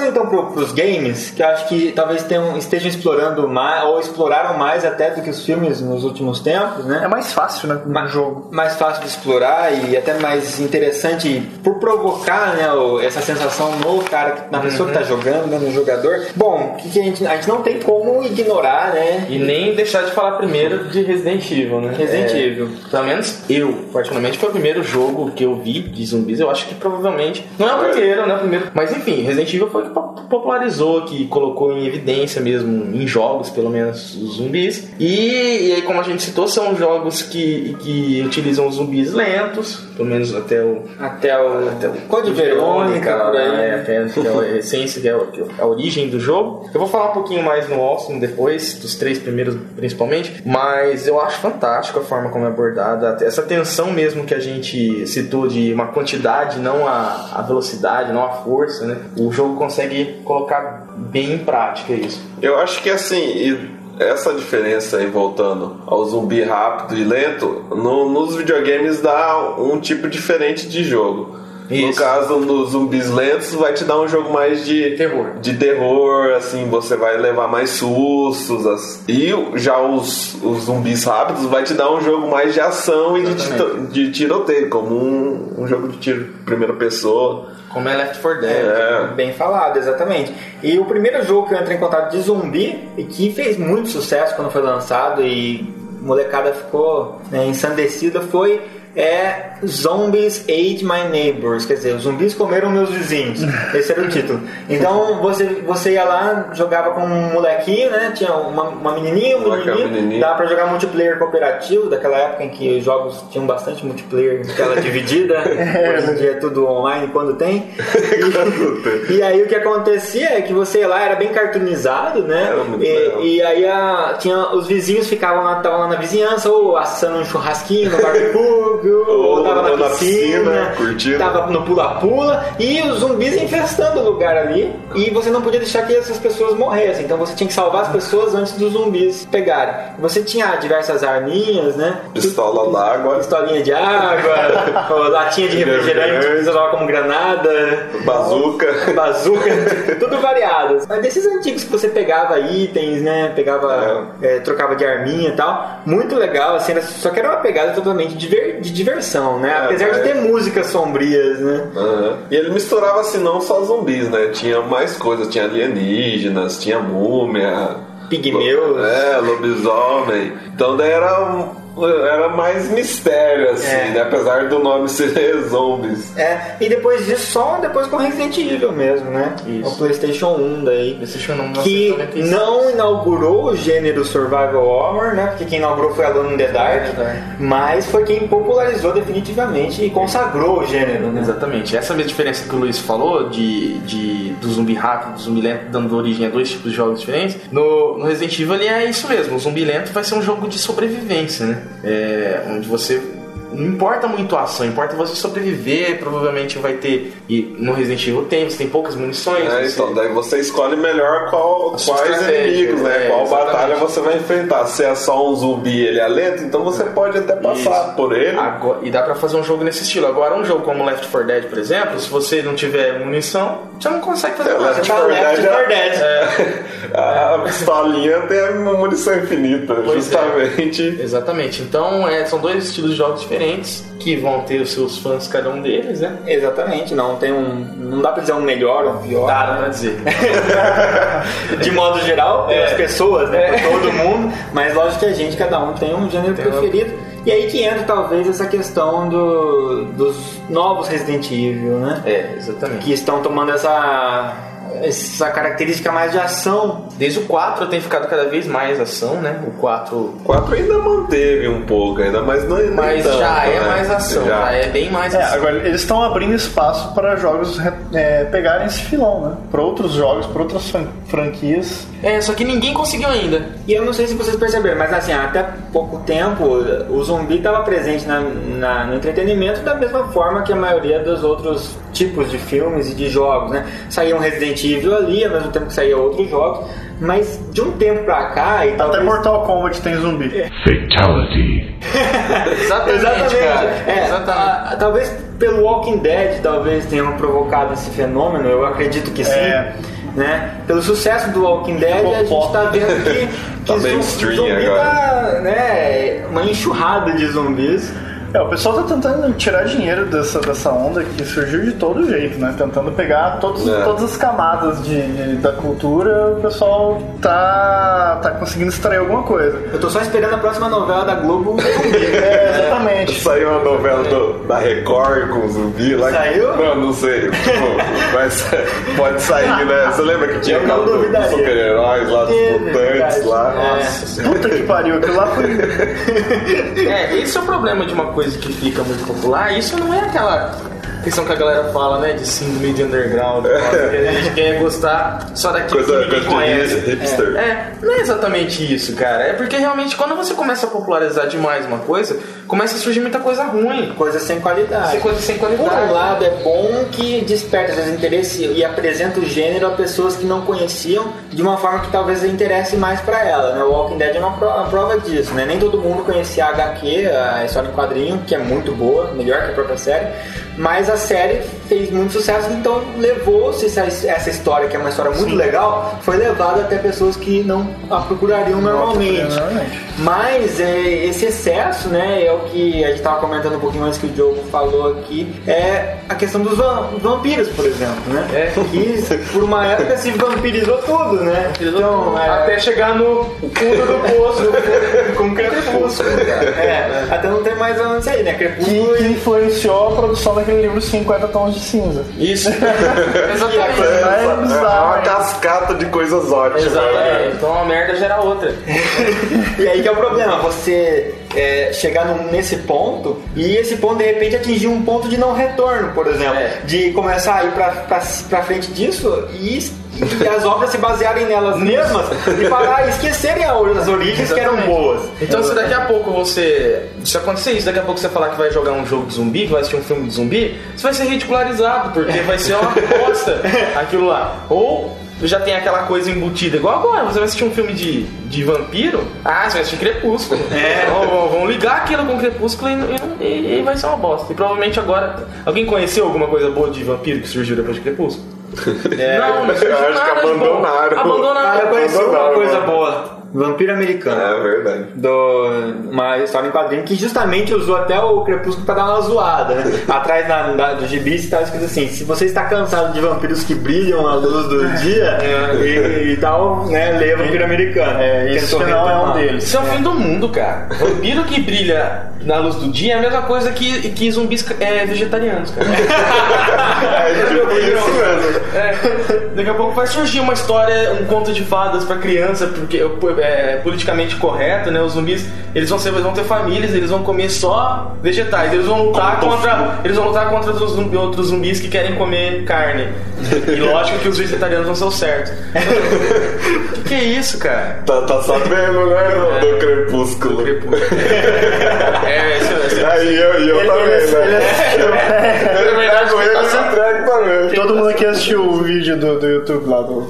Passando então pro, pros games, que eu acho que talvez tenham, estejam explorando mais, ou exploraram mais até do que os filmes nos últimos tempos, né? É mais fácil, né? Ma- Um jogo. mais fácil de explorar e até mais interessante por provocar né, essa sensação no cara, na pessoa que tá jogando, né, no jogador. Bom, que, que a, gente, a gente não tem como ignorar, né? E nem deixar de falar primeiro de Resident Evil, né? Resident É, Evil. Pelo menos eu, particularmente, foi o primeiro jogo que eu vi de zumbis. Eu acho que provavelmente. Não é o primeiro, não é o primeiro. Mas enfim, Resident Evil foi o que po- popularizou, que colocou em evidência mesmo, em jogos, pelo menos, os zumbis. E, e aí, como a gente citou, são jogos que, que utilizam zumbis lentos, pelo menos até o. Até o, Até o Code Verônica, por aí. É, até que é a essência, que é que é a origem do jogo. Eu vou falar um pouquinho mais no Awesome depois, dos três primeiros principalmente, mas eu acho fantástico a forma como é abordada, essa tensão mesmo que a gente citou de uma quantidade, não a, a velocidade, não a força, né? O jogo consegue colocar bem em prática isso. Eu acho que assim, e essa diferença aí, voltando ao zumbi rápido e lento, no- nos videogames dá um tipo diferente de jogo. No Isso. caso dos zumbis lentos, vai te dar um jogo mais de Terror. de terror, assim, você vai levar mais sustos. E já os, os zumbis rápidos vai te dar um jogo mais de ação e de, de tiroteio, como um, um jogo de tiro primeira pessoa. Como é Left 4 Dead. É, Bem falado, exatamente. E o primeiro jogo que eu entrei em contato de zumbi, e que fez muito sucesso quando foi lançado e molecada ficou né, ensandecida, foi é Zombies Ate My Neighbors, quer dizer, os zumbis comeram meus vizinhos. Esse era o título. Então você, você ia lá, jogava com um molequinho, né? Tinha uma, uma menininha, um menininho, menininho. dava pra jogar multiplayer cooperativo, daquela época em que os jogos tinham bastante multiplayer em tela dividida. *laughs* Hoje em dia é tudo online *laughs* quando tem. E, e aí o que acontecia é que você ia lá, era bem cartoonizado, né? E, e aí a- tinha, os vizinhos ficavam lá, estavam lá na vizinhança, ou assando um churrasquinho no barbecue, *laughs* ou, Ou tava na, na piscina, piscina, curtindo. tava no pula-pula, e os zumbis infestando o lugar ali, e você não podia deixar que essas pessoas morressem, então você tinha que salvar as pessoas antes dos zumbis pegarem. Você tinha diversas arminhas, né? pistola d'água, Pistolinha de água, *laughs* latinha de refrigerante você usava como granada, bazuca. bazuca, *laughs* tudo variado. Mas desses antigos que você pegava itens, né? Pegava, é, trocava de arminha e tal. Muito legal, assim, só que era uma pegada totalmente diver- de diversão, né? É, Apesar de mas- ter músicas sombrias, né? Aham. E ele misturava assim não só zumbis, né? Tinha mais coisas, tinha alienígenas, tinha múmia, Pigmeus. é, lobisomem. Então daí era um- era mais mistério, assim, É. né? Apesar do nome ser *laughs* zombies. É, e depois disso, só depois com Resident Evil mesmo, né? Isso. O PlayStation 1 daí. PlayStation 1, que 1996. não inaugurou o gênero survival horror, né? Porque quem inaugurou foi Alone in the Dark, mas foi quem popularizou definitivamente e consagrou o gênero, né? Exatamente. Essa mesma diferença que o Luiz falou de, de do zumbi rápido, do zumbi lento, dando origem a dois tipos de jogos diferentes. No, no Resident Evil ele é isso mesmo. O zumbi lento vai ser um jogo de sobrevivência, né? É, onde você não importa muito a ação, importa você sobreviver. Provavelmente vai ter e no Resident Evil tem, você tem poucas munições. É, você- então, daí você escolhe melhor qual, A quais inimigos, né? é, qual exatamente. batalha você vai enfrentar. Se é só um zumbi e ele é lento, então você pode até passar Isso. por ele. Agora- e dá pra fazer um jogo nesse estilo. Agora, um jogo como Left 4 Dead, por exemplo, se você não tiver munição, você não consegue fazer É, nada. Left Tá 4 Left Dead 4 é- Dead. *laughs* A pistolinha tem uma munição infinita, Pois é. justamente. Exatamente. Então, é, são dois estilos de jogos diferentes. Diferentes, que vão ter os seus fãs, cada um deles, né? Exatamente, não tem um. Não dá pra dizer um melhor ou um pior. Dá, dá pra dizer. *laughs* De modo geral, pelas É. pessoas, né? É. Por todo mundo. Mas lógico que a gente, cada um tem um gênero Tem preferido. E aí que entra talvez essa questão do, dos novos Resident Evil, né? É, exatamente. Que estão tomando essa, essa característica mais de ação. Desde o 4 tem ficado cada vez mais ação, né? O 4. O 4 ainda manteve um pouco, ainda, mas não nem Mas tanto, já é né? mais ação, já, é bem mais É, ação. agora eles estão abrindo espaço para jogos é, pegarem esse filão, né? Para outros jogos, para outras fran- franquias. É, só que ninguém conseguiu ainda. E eu não sei se vocês perceberam, mas assim, até pouco tempo o zumbi estava presente na, na- no entretenimento da mesma forma que a maioria dos outros tipos de filmes e de jogos, né? Saía um Resident Evil ali, ao mesmo tempo que saía outros jogos, mas de um tempo pra cá, e Até talvez... Mortal Kombat tem zumbi. Fatality. *laughs* Exatamente, Exatamente. cara. É, Exatamente. a- talvez pelo Walking Dead talvez tenham provocado esse fenômeno, eu acredito que sim. É. Né? Pelo sucesso do Walking Dead, a gente tá vendo que, *laughs* que Tá zumbi agora. tá, né, uma enxurrada de zumbis. É, o pessoal tá tentando tirar dinheiro dessa, dessa onda que surgiu de todo jeito, né? Tentando pegar todos, É. todas as camadas de, de- da cultura, o pessoal tá, tá conseguindo extrair alguma coisa. Eu tô só esperando a próxima novela da Globo. *laughs* É, exatamente. Saiu uma novela do- da Record com zumbi lá. que- Saiu? Não, não sei. Tipo, mas pode sair, né? Você lembra que tinha aquela do- dos super-heróis lá, dos Teve, mutantes lá? É. Nossa senhora. Puta que pariu, aquilo lá foi. *laughs* É, esse é o problema de uma coisa que fica muito popular. Isso não é aquela questão que a galera fala, né? De síndrome de underground. que a gente quer gostar só daquilo Coisa, que coisa conhece. hipster. É, não é exatamente isso, cara. É porque realmente quando você começa a popularizar demais uma coisa, começa a surgir muita coisa ruim. Coisa sem qualidade. Sem coisa sem Por qualidade. um lado, é bom que desperta às vezes interesse e apresenta o gênero a pessoas que não conheciam de uma forma que talvez interesse mais pra ela. Né? O Walking Dead é uma prova disso. Né? Nem todo mundo conhecia a HQ, a história em quadrinho, que é muito boa, melhor que a própria série. Mas a série fez muito sucesso, então levou-se essa, essa história, que é uma história muito legal, foi levada até pessoas que não a procurariam normalmente. Normalmente. Mas é, esse excesso, né, é o que a gente estava comentando um pouquinho antes que o Diogo falou aqui, é a questão dos va- vampiros, por exemplo, né? É. Que por uma época se vampirizou tudo, né? Então, é, Até chegar no fundo do poço. *laughs* com crepúsculo. É, até não tem mais onde sair, né? Que, Crepúsculo que e influenciou a produção daquele livro 50 Tons de Cinza. Isso. É, *laughs* Exatamente. É é bizarro, uma cascata de coisas ótimas. Exatamente. né? Então uma merda gera outra. *laughs* E aí que é o problema, você é, chegar num- nesse ponto e esse ponto de repente atingir um ponto de não retorno, por exemplo. É. De começar a ir pra, pra, pra frente disso e, e as obras se basearem nelas mesmas e parar esquecerem as origens que eram Exatamente. boas. Então se daqui a pouco você. Se acontecer isso, daqui a pouco você falar que vai jogar um jogo de zumbi, que vai assistir um filme de zumbi, você vai ser ridicularizado, porque vai ser uma bosta *laughs* aquilo lá. Ou já tem aquela coisa embutida, igual agora, você vai assistir um filme de, de vampiro, ah, você vai assistir Crepúsculo. *laughs* É. Vão, vão ligar aquilo com Crepúsculo e, e- e vai ser uma bosta. E provavelmente agora. Alguém conheceu alguma coisa boa de vampiro que surgiu depois de Crepúsculo? Não, não eu acho que abandonaram. Abandonaram. Cara, eu conheci uma coisa mano. boa. Vampiro americano. É verdade. do, uma história em quadrinho que justamente usou até o Crepúsculo pra dar uma zoada, né? *laughs* Atrás na, na- do gibi está escrito assim: se você está cansado de vampiros que brilham à luz do dia *laughs* e, e tal, né? Leia Vampiro Americano. É, esse Tentou final é um deles. Isso é o fim do mundo, cara. *laughs* Vampiro que brilha na luz do dia é a mesma coisa que, que zumbis é, vegetarianos, cara. É isso mesmo. É, daqui a pouco vai surgir uma história, um conto de fadas pra criança, porque é politicamente correto, né? Os zumbis, eles vão, ser, eles vão ter famílias, eles vão comer só vegetais, eles vão lutar contra, eles vão lutar contra os zumbi- outros zumbis que querem comer carne. E lógico que os vegetarianos não são certos. O *laughs* que, que é isso, cara? Tá, tá sabendo, né? Do, do crepúsculo. *laughs* É, esse, esse, Aí eu, e eu Ele- também, ele- ele né? Ele me dá com ele, eu se entrego também. Todo mundo aqui assistiu o vídeo do, do YouTube lá do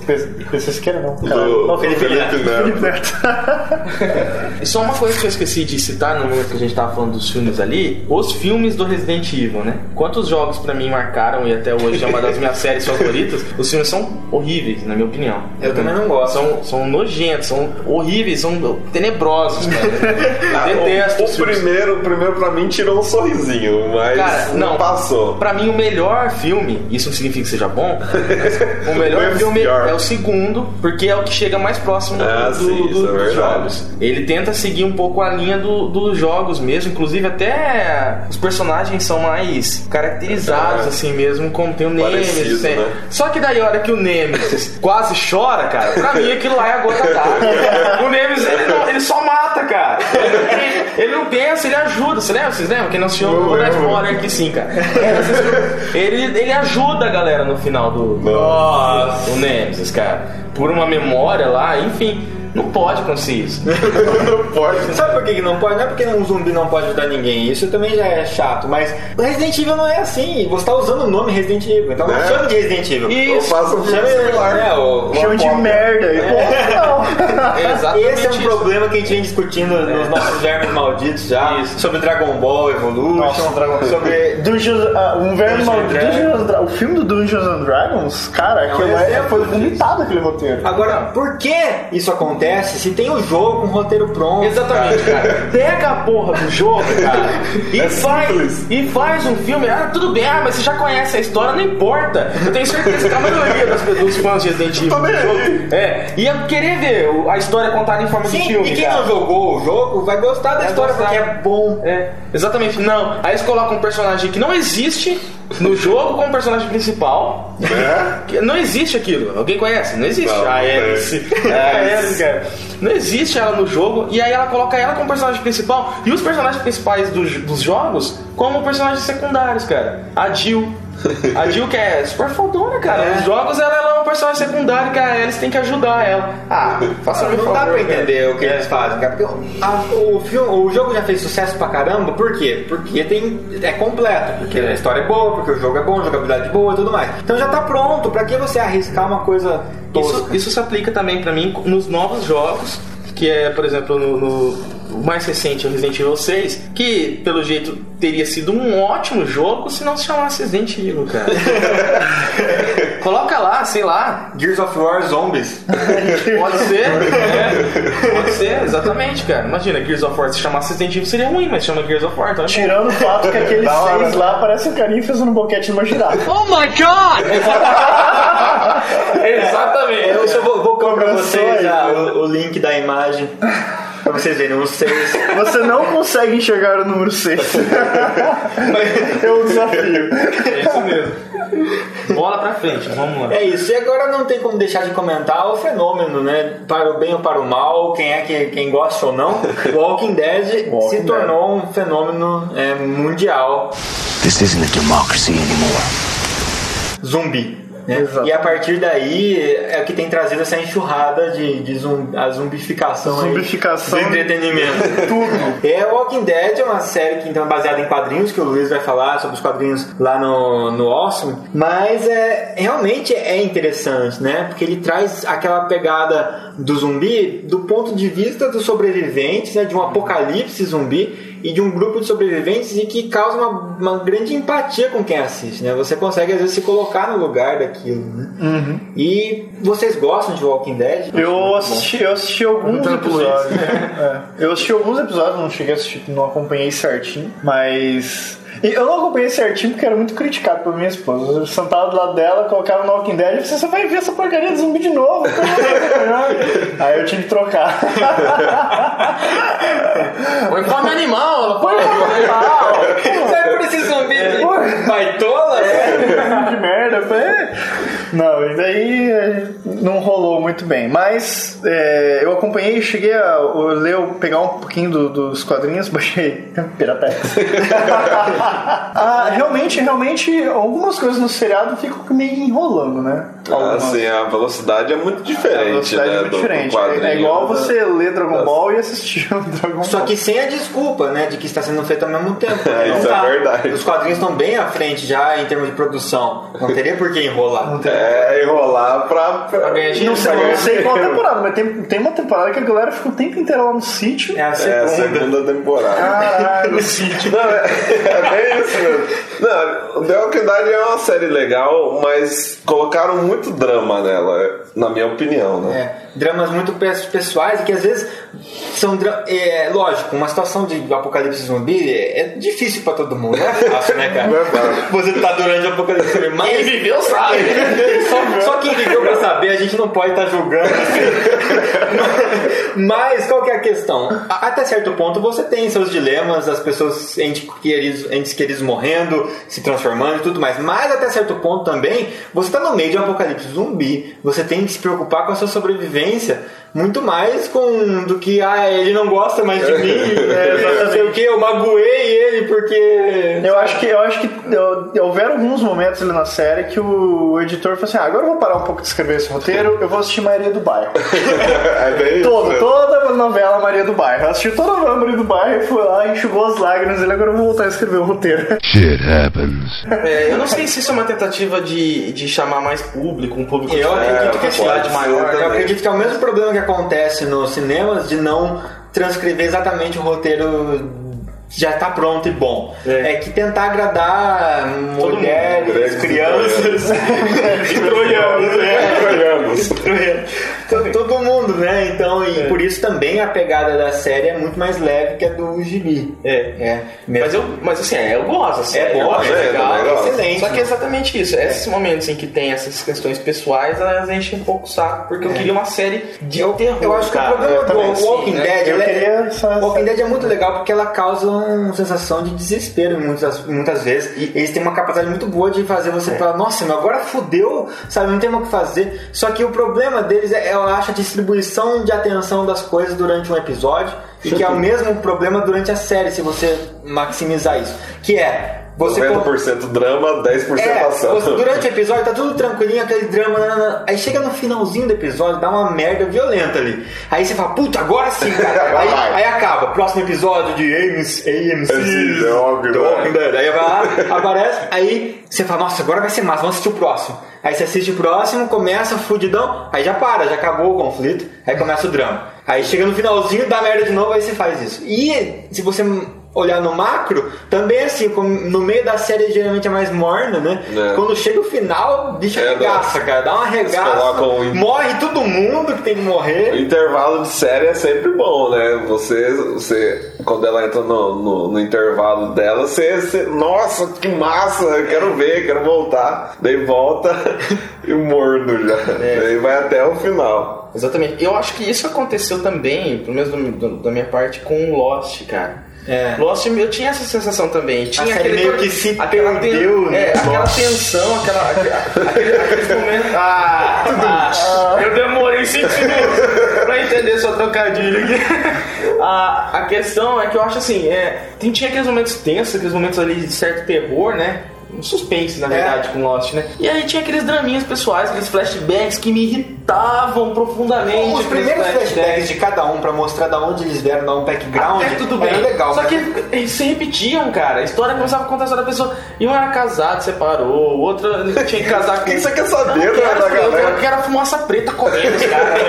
PC Siqueira, não? Cara, Do não, Felipe Neto. Felipe Neto. *laughs* E só uma coisa que eu esqueci de citar no momento que a gente tava falando dos filmes ali, os filmes do Resident Evil, né? Quantos jogos pra mim marcaram e até hoje é uma das minhas *laughs* séries favoritas, os filmes são horríveis, na minha opinião. Eu também não gosto. São, são nojentos, são horríveis, são tenebrosos, cara. *laughs* Eu detesto O os filmes. primeiro, o primeiro pra mim tirou um sorrisinho, mas Cara, não, não. passou. Pra mim, o melhor filme, isso não significa que seja bom, o melhor filme é o segundo, porque é o que chega mais próximo Ah, do- sim, do- isso é dos jogos. Ele tenta seguir um pouco a linha do- dos jogos mesmo, inclusive até os personagens são mais caracterizados É. assim mesmo, como tem o Nemesis. Tem- né? Só que daí a hora que o Nemesis *laughs* quase chora, cara, pra mim aquilo lá é a gota d'água. O Nemesis, ele, não- ele só mata, cara. Ele, ele não pensa, ele ajuda. Você lembra? Vocês lembram? Quem não assistiu, eu vou dar spoiler aqui sim, cara. Ele, ele ajuda a galera no final do, Nossa. o Nemesis, cara. Por uma memória lá, enfim. Não pode acontecer isso. *laughs* Não pode. Sabe por que não pode? Não é porque um zumbi não pode ajudar ninguém. Isso também já é chato. Mas o Resident Evil não é assim. Você tá usando o nome Resident Evil. Então não É. chame de Resident Evil. Eu faço um similar. é, o, o Chama de merda. Pô, não. É *laughs* exatamente Esse é um isso. problema que a gente vem discutindo nos nossos vermes malditos já. Isso. Sobre Dragon Ball Evolution. Nossa, Dragon Ball. Sobre. Dungeons, ah, um verme maldito. O filme do Dungeons and Dragons, cara, aquilo é, foi vomitado aquele roteiro. Agora, por que isso acontece se tem o jogo com o roteiro pronto? Exatamente, cara. Pega a porra do jogo, cara, *laughs* e, É faz, simples. e faz um filme. Ah, tudo bem, ah, mas você já conhece a história, não importa. Eu tenho certeza que a maioria das pessoas, dos fãs de Resident Evil, do jogo, é, ia querer ver a história contada em forma de Sim, filme. e quem cara. não jogou o jogo vai gostar da Vai história gostar. porque é bom. É, exatamente. Não, aí eles colocam um personagem que não existe no jogo como personagem principal. É? Não existe aquilo. Alguém conhece? Não existe. Não, a não Alice. conheço. A Alice, cara. Não existe ela no jogo. E aí ela coloca ela como personagem principal. E os personagens principais do- dos jogos como personagens secundários, cara. A Jill. *laughs* A Jill que é super fodona, cara. É. Nos jogos ela, ela é um personagem secundário que a Alice tem que ajudar ela. Ah, faça não dá pra entender o que eles fazem, cara. Porque a- o, filme, o jogo já fez sucesso pra caramba, por quê? Porque tem, é completo, porque a história é boa, porque o jogo é bom, a jogabilidade é boa e tudo mais. Então já tá pronto, pra que você arriscar uma coisa tosca? Isso, isso se aplica também pra mim nos novos jogos, que é, por exemplo, no, no- o mais recente, o Resident Evil 6, que pelo jeito teria sido um ótimo jogo se não se chamasse Resident Evil, cara. *laughs* Coloca lá, sei lá, Gears of War Zombies. *laughs* pode ser, é, pode ser, exatamente, cara. Imagina, Gears of War se chamasse Resident Evil seria ruim, mas chama Gears of War, então é. Tirando o fato que aqueles *laughs* Da hora. seis lá parece um carinha fazendo um boquete numa girafa. Exatamente. Eu só vou, vou pôr pra vocês aí. ah, o, o link da imagem. Pra vocês verem, os seis. Você não consegue enxergar o número 6. *laughs* é um desafio. É isso mesmo. Bola pra frente, vamos lá. É isso, e agora não tem como deixar de comentar o fenômeno, né? Para o bem ou para o mal, quem é que quem gosta ou não, Walking Dead *laughs* Walking se Dead. tornou um fenômeno é, mundial This isn't a democracy anymore. zumbi. Né? E a partir daí é o que tem trazido essa enxurrada de, de zum- a zumbificação, aí Zumbificação. do entretenimento. Tudo. *laughs* É, Walking Dead é uma série que então é baseada em quadrinhos, que o Luiz vai falar sobre os quadrinhos lá no, no Awesome, mas é, realmente é interessante, né? Porque ele traz aquela pegada do zumbi do ponto de vista dos sobreviventes, né? De um apocalipse zumbi e de um grupo de sobreviventes e que causa uma, uma grande empatia com quem assiste, né? Você consegue às vezes se colocar no lugar daquilo, né? E vocês gostam de Walking Dead? Eu assisti, eu assisti alguns Luiz. episódios. *laughs* É. Eu assisti alguns episódios, não cheguei a assistir, não acompanhei certinho, mas. E Eu não acompanhei certinho porque era muito criticado por minha esposa. Eu sentava do lado dela, colocava no Walking Dead e você vai ver essa porcaria de zumbi de novo. *laughs* Aí eu tive que trocar. Põe fome animal, ela põe animal. Sai por esse zumbi baitola? de merda. Eu falei, "É." Não, e daí eh, não rolou muito bem. Mas eh, eu acompanhei, cheguei a ler, pegar um pouquinho do- dos quadrinhos, *laughs* baixei Piratex. *laughs* ah, realmente, realmente, algumas coisas no seriado ficam meio enrolando, né? Algumas. Assim, a velocidade é muito A diferente, velocidade né? é muito do- do diferente. É, é igual né? você ler Dragon Ball e assistir o *laughs* Dragon Só Ball. que sem a desculpa, né, de que está sendo feito ao mesmo tempo. É, Não isso é tá. verdade. Os quadrinhos estão bem à frente já em termos de produção. Não teria por que enrolar. É, enrolar pra, pra ganhar dinheiro, Não sei, não sei qual temporada, mas tem, tem uma temporada que a galera fica o tempo inteiro lá no sítio. É a É a segunda. segunda temporada. Caralho. *laughs* Não, é, é bem isso mesmo. Não, The Walking Dead é uma série legal, mas colocaram muito drama nela, na minha opinião, né? É, dramas muito pe- pessoais e que às vezes são é, lógico, uma situação de apocalipse zumbi é, é difícil pra todo mundo, não *laughs* é fácil, né, cara? É fácil. Você tá durante o apocalipse zumbi, mas Quem viveu sabe. *laughs* só, só quem viveu pra saber, a gente não pode estar julgando. assim. *laughs* Mas qual que é a questão? Até certo ponto você tem seus dilemas, as pessoas, entes queridos, entes queridos morrendo, se transformando e tudo mais. Mas até certo ponto também, você tá no meio de um apocalipse zumbi. Você tem que se preocupar com a sua sobrevivência experiência muito mais com do que, ah, ele não gosta mais de mim, *laughs* é, não sei o que, eu magoei ele porque. Eu acho que, eu acho que eu- houveram alguns momentos ali na série que o editor falou assim: ah, agora eu vou parar um pouco de escrever esse roteiro, eu vou assistir Maria do Bairro. *laughs* É. Todo, né? toda a novela Maria do Bairro. Eu assisti toda a novela Maria do Bairro e foi lá, enxugou as lágrimas e ele agora eu vou voltar a escrever o roteiro. *laughs* Shit happens. É, eu não sei se isso é uma tentativa de, de chamar mais público, um público Eu de acredito que sim. cidade maior. Eu acredito que é o mesmo problema que acontece nos cinemas de não transcrever exatamente o roteiro já está pronto e bom. É, É. que tentar agradar mulheres, Gregos e crianças e troianos, né? Troianos. Troianos. To- Todo mundo, *laughs* né? Então, e por isso também a pegada da série é muito mais leve que a do gibi. É. É, mesmo. Mas, eu, mas assim, é, eu gosto. Assim, É bom, eu acho é legal. legal. excelente. Só que é exatamente isso. Esses momentos em que tem essas questões pessoais, elas enchem um pouco o saco, porque eu queria uma série de terror. Eu acho que cara. o problema Eu do assim, Walking né? Dead, Eu ela é- queria só- Walking Dead é muito legal porque ela causa uma sensação de desespero muitas, muitas vezes. E eles têm uma capacidade muito boa de fazer você É. falar, nossa, mas agora fudeu, sabe, não tem mais o que fazer. Só que o problema deles é, eu acho, a distribuição de atenção das coisas durante um episódio. E que é o mesmo problema durante a série, se você maximizar isso. Que é, você... 90% drama, 10% É, ação. você- durante o *laughs* episódio tá tudo tranquilinho, aquele drama. nanana. Aí chega no finalzinho do episódio, dá uma merda violenta ali. Aí você fala, puta, agora sim, *laughs* cara. aí, aí acaba, próximo episódio de AMC, AMC The Walking Dead. Dead. Aí vai lá, aparece, aí você fala, nossa, agora vai ser massa, vamos assistir o próximo. Aí você assiste o próximo, começa fudidão, aí já para, já acabou o conflito, aí começa o drama. Aí chega no finalzinho, dá merda de novo, aí você faz isso. E se você olhar no macro, também é assim, no meio da série geralmente é mais morna, né? É. Quando chega o final, o bicho É, arregaça, cara, dá uma colocam o- morre todo mundo que tem que O morrer. intervalo de série é sempre bom, né? Você, você quando ela entra no, no, no intervalo dela, você, você- Nossa, que massa! eu Quero ver, quero voltar. Daí volta *laughs* e morno já. É. Daí vai até o final. Exatamente. Eu acho que isso aconteceu também, pelo menos da minha parte, com Lost, cara. É. Lost, eu tinha essa sensação também. Tinha aquele meio que se aquela perdeu, ten- né? É, aquela tensão, aquela, aquele, aquele- aqueles momentos. Ah, ah, eu demorei 5 *laughs* minutos pra entender sua trocadilha aqui. *laughs* A, a questão é que eu acho assim, é, tem, tinha aqueles momentos tensos, aqueles momentos ali de certo terror, né? Um suspense, na verdade, com Lost, né? E aí tinha aqueles draminhas pessoais, aqueles flashbacks que me irritavam profundamente. Os primeiros flashbacks de cada um pra mostrar da onde eles vieram, dar um background, até tudo bem. legal. Só mas- que eles se repetiam, cara. A história começava a contar a história da pessoa. E um era casado, separou, o outro tinha que casar com. *laughs* O que você quer saber, Não, né, quero, da eu quero, galera? eu quero fumaça preta comendo os caras.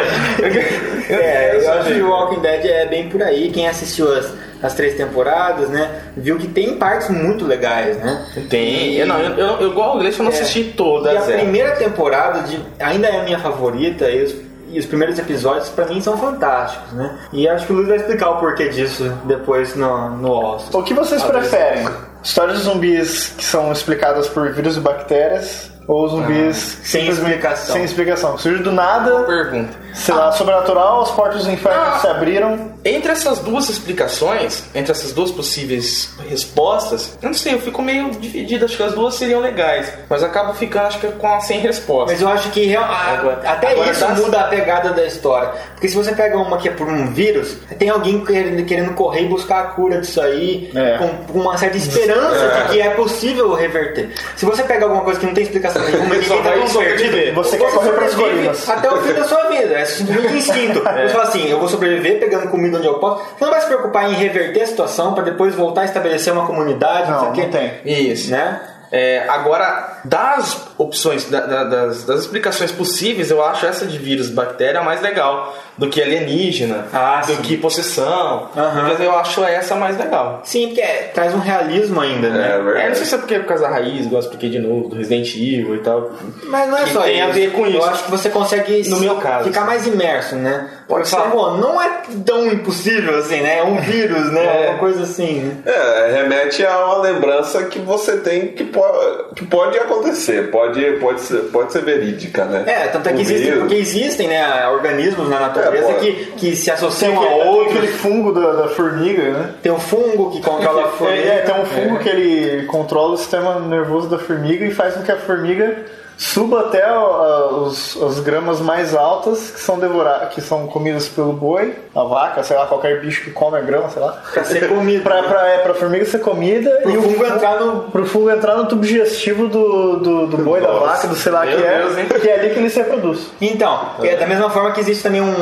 *laughs* É, eu acho que o Walking Dead é bem por aí. Quem assistiu as, as três temporadas, né, viu que tem partes muito legais, né? Tem. E- Eu, não, eu, eu, eu igual o Gleice, eu não É. assisti E a todas. é. primeira temporada de, ainda é a minha favorita e os, e os primeiros episódios pra mim são fantásticos, né? E acho que o Luiz vai explicar o porquê disso depois no, no Oscar. O que vocês preferem? Histórias de zumbis que são explicadas por vírus e bactérias ou zumbis sem simplesmente explicação. Sem explicação. Surge do nada, Pergunta. sei lá, sobrenatural, as portas do inferno Ah. se abriram. Entre essas duas explicações, entre essas duas possíveis respostas, eu não sei, eu fico meio dividido. Acho que as duas seriam legais, mas acabo ficando, acho que com a sem resposta. Mas eu acho que a- Agora- até agora isso muda a pegada da história. Porque se você pega uma que é por um vírus, tem alguém querendo, querendo correr e buscar a cura disso aí, É. com, com uma certa esperança de que é possível reverter. Se você pega alguma coisa que não tem explicação *laughs* como ninguém tá perdido, Você quer correr pras sobrevive colinas. Até o fim da sua vida, é simplesmente *laughs* instinto. Você fala assim, eu vou sobreviver pegando comida onde eu posso. Você não vai se preocupar em reverter a situação pra depois voltar a estabelecer uma comunidade, não, Não, não tem. Isso. Né? É, agora, das opções, da- da- das, das explicações possíveis, eu acho essa de vírus, bactéria mais legal do que alienígena, Ah, do sim. que possessão. Mas eu acho essa mais legal. Sim, porque é- traz um realismo ainda, É né? É, não sei se é porque é por causa da raiz, igual eu expliquei de novo, do Resident Evil e tal. Mas não é Que só tem isso. a ver com Eu isso. acho que você consegue No meu caso, ficar sim. mais imerso, né? Pode ser. pô, não é tão impossível assim, né? É um vírus, né? *laughs* É. Uma coisa assim, né? É, remete a uma lembrança que você tem que, po- que pode acontecer, pode, pode, ser, pode ser verídica, né? É, tanto é que existem, porque existem, né, organismos na natureza É, que, que se Tem associam aquele, a outros. aquele fungo da, da formiga, né? Tem um fungo que controla a formiga. *laughs* É, tem um fungo que ele controla o sistema nervoso da formiga e faz com que a formiga suba até os, as gramas mais altas que são devoradas, que são comidas pelo boi, a vaca, sei lá, qualquer bicho que come a grama, sei lá. Pra ser. *laughs* Pra, pra, é, pra formiga ser comida Pro e o fungo fu- entrar no- Pro fungo entrar no tubo digestivo do, do, do boi, da Nossa, vaca, do sei lá meu que é, Deus, hein? que é ali que ele se reproduz. Então, é da mesma forma que existe também um,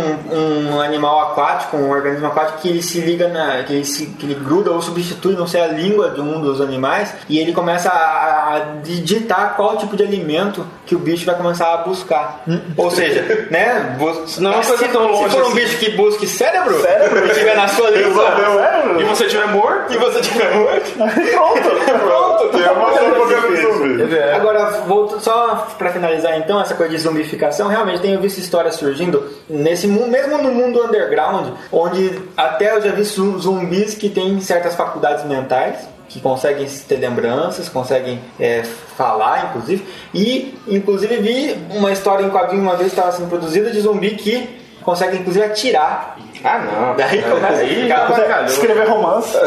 um animal aquático, um organismo aquático que ele se liga na. que ele, se, que ele gruda ou substitui, não sei, a língua de um dos animais e ele começa a, a digitar qual tipo de alimento que o bicho vai começar a buscar. ou seja, né? bus- Não é se, tão longe se for um assim. bicho que busque cérebro, Cérebro. e estiver na sua *laughs* Sério? E você tiver morto? e você tiver morto, *laughs* Pronto! Que é uma zumbi. Agora, só pra finalizar então, essa coisa de zumbificação, realmente tenho visto histórias surgindo nesse mundo, mesmo no mundo underground, onde até eu já vi zu- zumbis que têm certas faculdades mentais, que conseguem ter lembranças, conseguem é, falar, inclusive, e inclusive vi uma história em quadrinho uma vez que estava sendo produzida de zumbi que consegue inclusive atirar. Ah, não. Daí começa a Aí. Escrever romance.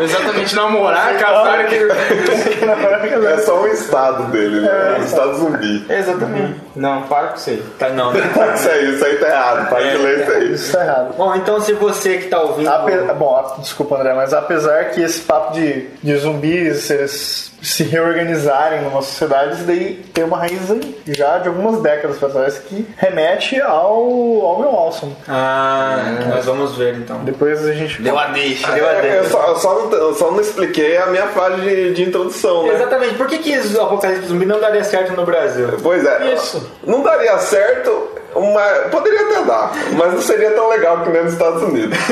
Exatamente, namorar, *laughs* casar. Que... É só um estado dele, né? Um estado zumbi. Exatamente. Não, para com isso aí. Tá, não. Isso aí, isso aí tá errado, para de ler isso aí. Isso tá errado. Bom, então se você que tá ouvindo. Ape- Bom, desculpa André, mas apesar que esse papo de, de zumbis eles se reorganizarem numa sociedade, isso daí tem uma raiz aí, já de algumas décadas pra trás que remete ao, meu Awesome. Ah, que nós vamos ver então. Depois a gente. Deu a deixa. Deu a É, deixa. Eu só, eu só não, eu só não expliquei a minha fase de, de introdução, né? Exatamente. Por que, que o Apocalipse Zumbi não daria certo no Brasil? Pois é. Isso. Não daria certo, mas poderia até dar, mas não seria tão legal que nem nos Estados Unidos. *laughs*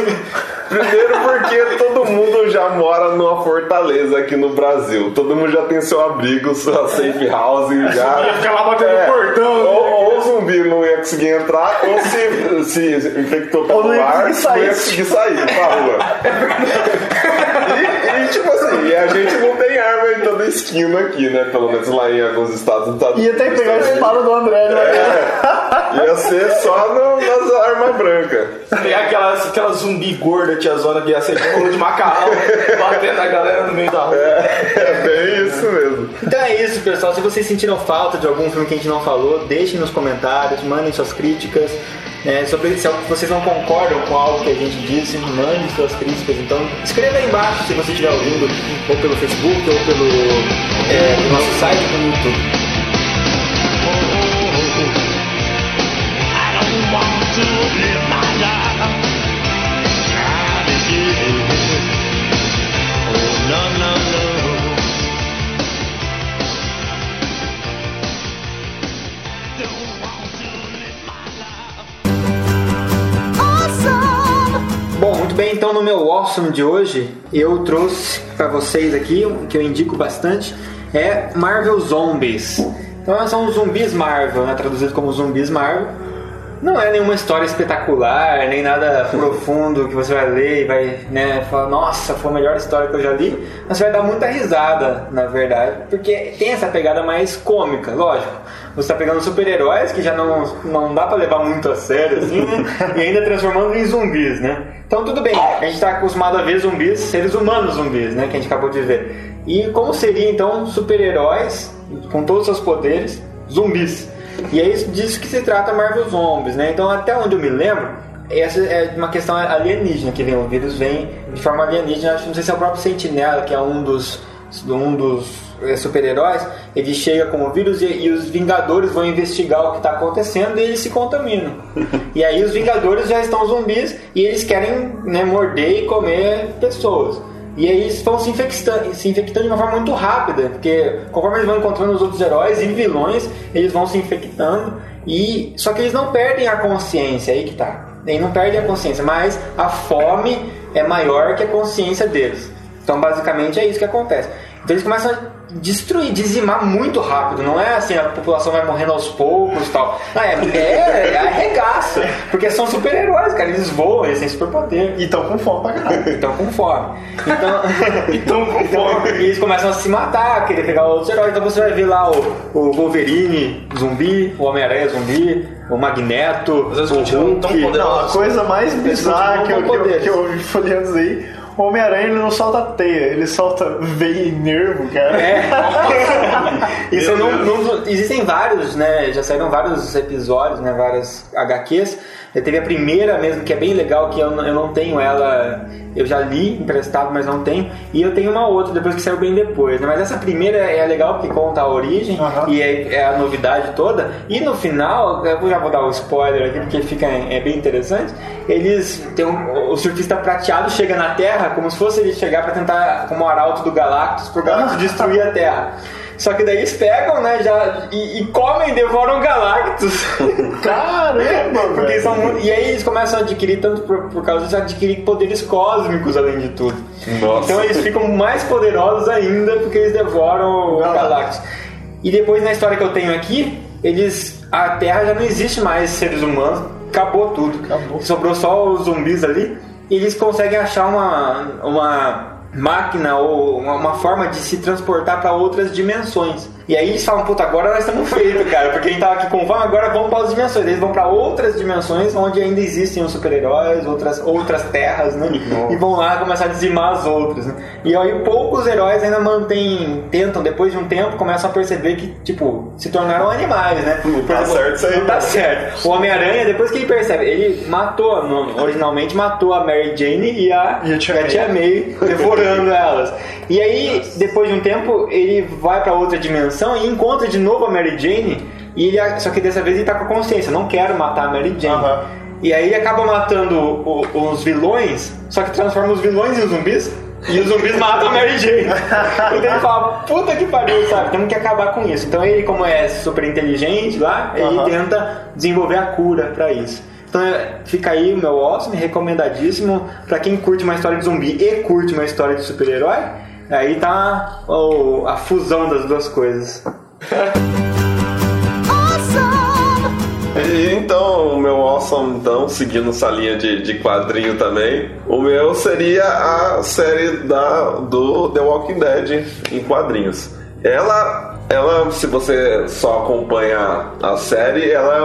Primeiro porque todo mundo já mora numa fortaleza aqui no Brasil. Todo mundo já tem seu abrigo, sua safe house já. Ia ficar lá batendo É, no portão. Ou, ou o zumbi não ia conseguir entrar, ou se, se infectou Ou pelo ar, não ia sair. conseguir sair pra rua. *laughs* Tipo assim, e a gente não tem arma em toda esquina aqui, né? Pelo menos lá em alguns estados. não tá- Ia ter que pegar a espada do André, né? Ia ser só no, nas armas brancas. Pegar aquela, aquela zumbi gorda, tiazona que ia ser bolo de macarrão, batendo a galera no meio da rua. É bem isso mesmo. Então é isso, pessoal. Se vocês sentiram falta de algum filme que a gente não falou, deixem nos comentários, mandem suas críticas. Né, sobre se vocês não concordam com algo que a gente disse, mandem suas críticas. Então, escreva aí embaixo se você estiver ouvindo, ou pelo Facebook, ou pelo é, no nosso site, no YouTube. Bem, então no meu Awesome de hoje, eu trouxe pra vocês aqui, que eu indico bastante, é Marvel Zombies. Então são zumbis Marvel, né? traduzido como zumbis Marvel. Não é nenhuma história espetacular, nem nada profundo que você vai ler e vai né, falar, nossa, foi a melhor história que eu já li. Mas você vai dar muita risada, na verdade, porque tem essa pegada mais cômica, lógico. Você está pegando super-heróis que já não, não dá pra levar muito a sério, assim, né? E ainda transformando em zumbis, né? Então tudo bem, a gente está acostumado a ver zumbis, seres humanos zumbis, né? Que a gente acabou de ver. E como seria então super-heróis com todos os seus poderes, zumbis? E é isso disso que se trata Marvel Zombies, né? Então até onde eu me lembro, essa é uma questão alienígena que vem, o vírus vem de forma alienígena, acho, não sei se é o próprio Sentinela, que é um dos um dos eh, super-heróis, ele chega com o vírus e, e os Vingadores vão investigar o que está acontecendo e eles se contaminam. *laughs* e aí os Vingadores já estão zumbis e eles querem né, morder e comer pessoas. E aí eles vão se infectando, se infectando de uma forma muito rápida, porque conforme eles vão encontrando os outros heróis e vilões, eles vão se infectando. E só que eles não perdem a consciência, aí que tá. Eles não perdem a consciência, mas a fome é maior que a consciência deles. Então basicamente é isso que acontece. Então eles começam a destruir, dizimar muito rápido. Não é assim, a população vai morrendo aos poucos e tal. Não, é, é, é arregaça. Porque são super-heróis, cara. Eles voam, eles têm superpoder. E estão com fome pra caralho. Estão com fome. Então, *laughs* então, com fome. E eles começam a se matar, querer pegar outros heróis. Então você vai ver lá o, o Wolverine zumbi, o Homem-Aranha zumbi, o Magneto, Às vezes o continuam tão Hulk. poderosos. Não, a coisa mais bizarra que eu, que, eu, que eu vi folheando aí. O Homem-Aranha ele não solta teia, ele solta veia e nervo, cara. É. *laughs* Isso não, não- existem vários, né? Já saíram vários episódios, né? Várias HQs. Eu teve a primeira mesmo, que é bem legal, que eu, não- eu não tenho ela. Eu já li emprestado, mas não tenho. E eu tenho uma outra, depois que saiu bem depois, né? Mas essa primeira é legal porque conta a origem Aham. e é, é a novidade toda. E no final, eu já vou dar um spoiler aqui porque fica é bem interessante. Eles tem um, o surfista prateado chega na Terra como se fosse ele chegar para tentar como arauto do Galactus pro Galactus destruir a Terra. Só que daí eles pegam, né, já e, e comem, devoram Galactus. *laughs* Caramba, *laughs* Porque velho. são muito- e aí eles começam a adquirir tanto por, por causa disso adquirir poderes cósmicos além de tudo. Nossa. Então eles ficam mais poderosos ainda porque eles devoram o Galactus. E depois na história que eu tenho aqui, eles a Terra já não existe mais seres humanos, acabou tudo. Acabou. Sobrou só os zumbis ali. E eles conseguem achar uma uma máquina ou uma, forma de se transportar para outras dimensões. E aí eles falam, puta, agora nós estamos feitos, cara, porque a gente tava aqui com fome, agora vamos para as dimensões. Eles vão para outras dimensões onde ainda existem os super-heróis, outras, outras terras, né? E vão lá começar a dizimar as outras, né? E aí poucos heróis ainda mantêm, tentam, depois de um tempo, começam a perceber que, tipo, se tornaram animais, né? Não tá certo isso aí, Não tá não. certo. O Homem-Aranha, depois que ele percebe, ele matou, originalmente matou a Mary Jane e a, E a Tia Tia May, devorando *laughs* elas. E aí, depois de um tempo, ele vai pra outra dimensão e encontra de novo a Mary Jane. E ele, só que dessa vez ele tá com a consciência, não quero matar a Mary Jane. Aham. E aí ele acaba matando o- os vilões, só que transforma os vilões em zumbis. E os zumbis matam a Mary Jane. *laughs* Então ele fala, puta que pariu, sabe? Temos que acabar com isso. Então ele, como é super inteligente lá, ele Aham. tenta desenvolver a cura pra isso. Então é, fica aí o meu awesome, recomendadíssimo pra quem curte uma história de zumbi e curte uma história de super-herói. Aí tá o- a fusão das duas coisas. Então, o meu awesome, então, seguindo essa linha de, de quadrinho também, o meu seria a série da, do The Walking Dead em quadrinhos. Ela, ela, se você só acompanha a série, ela é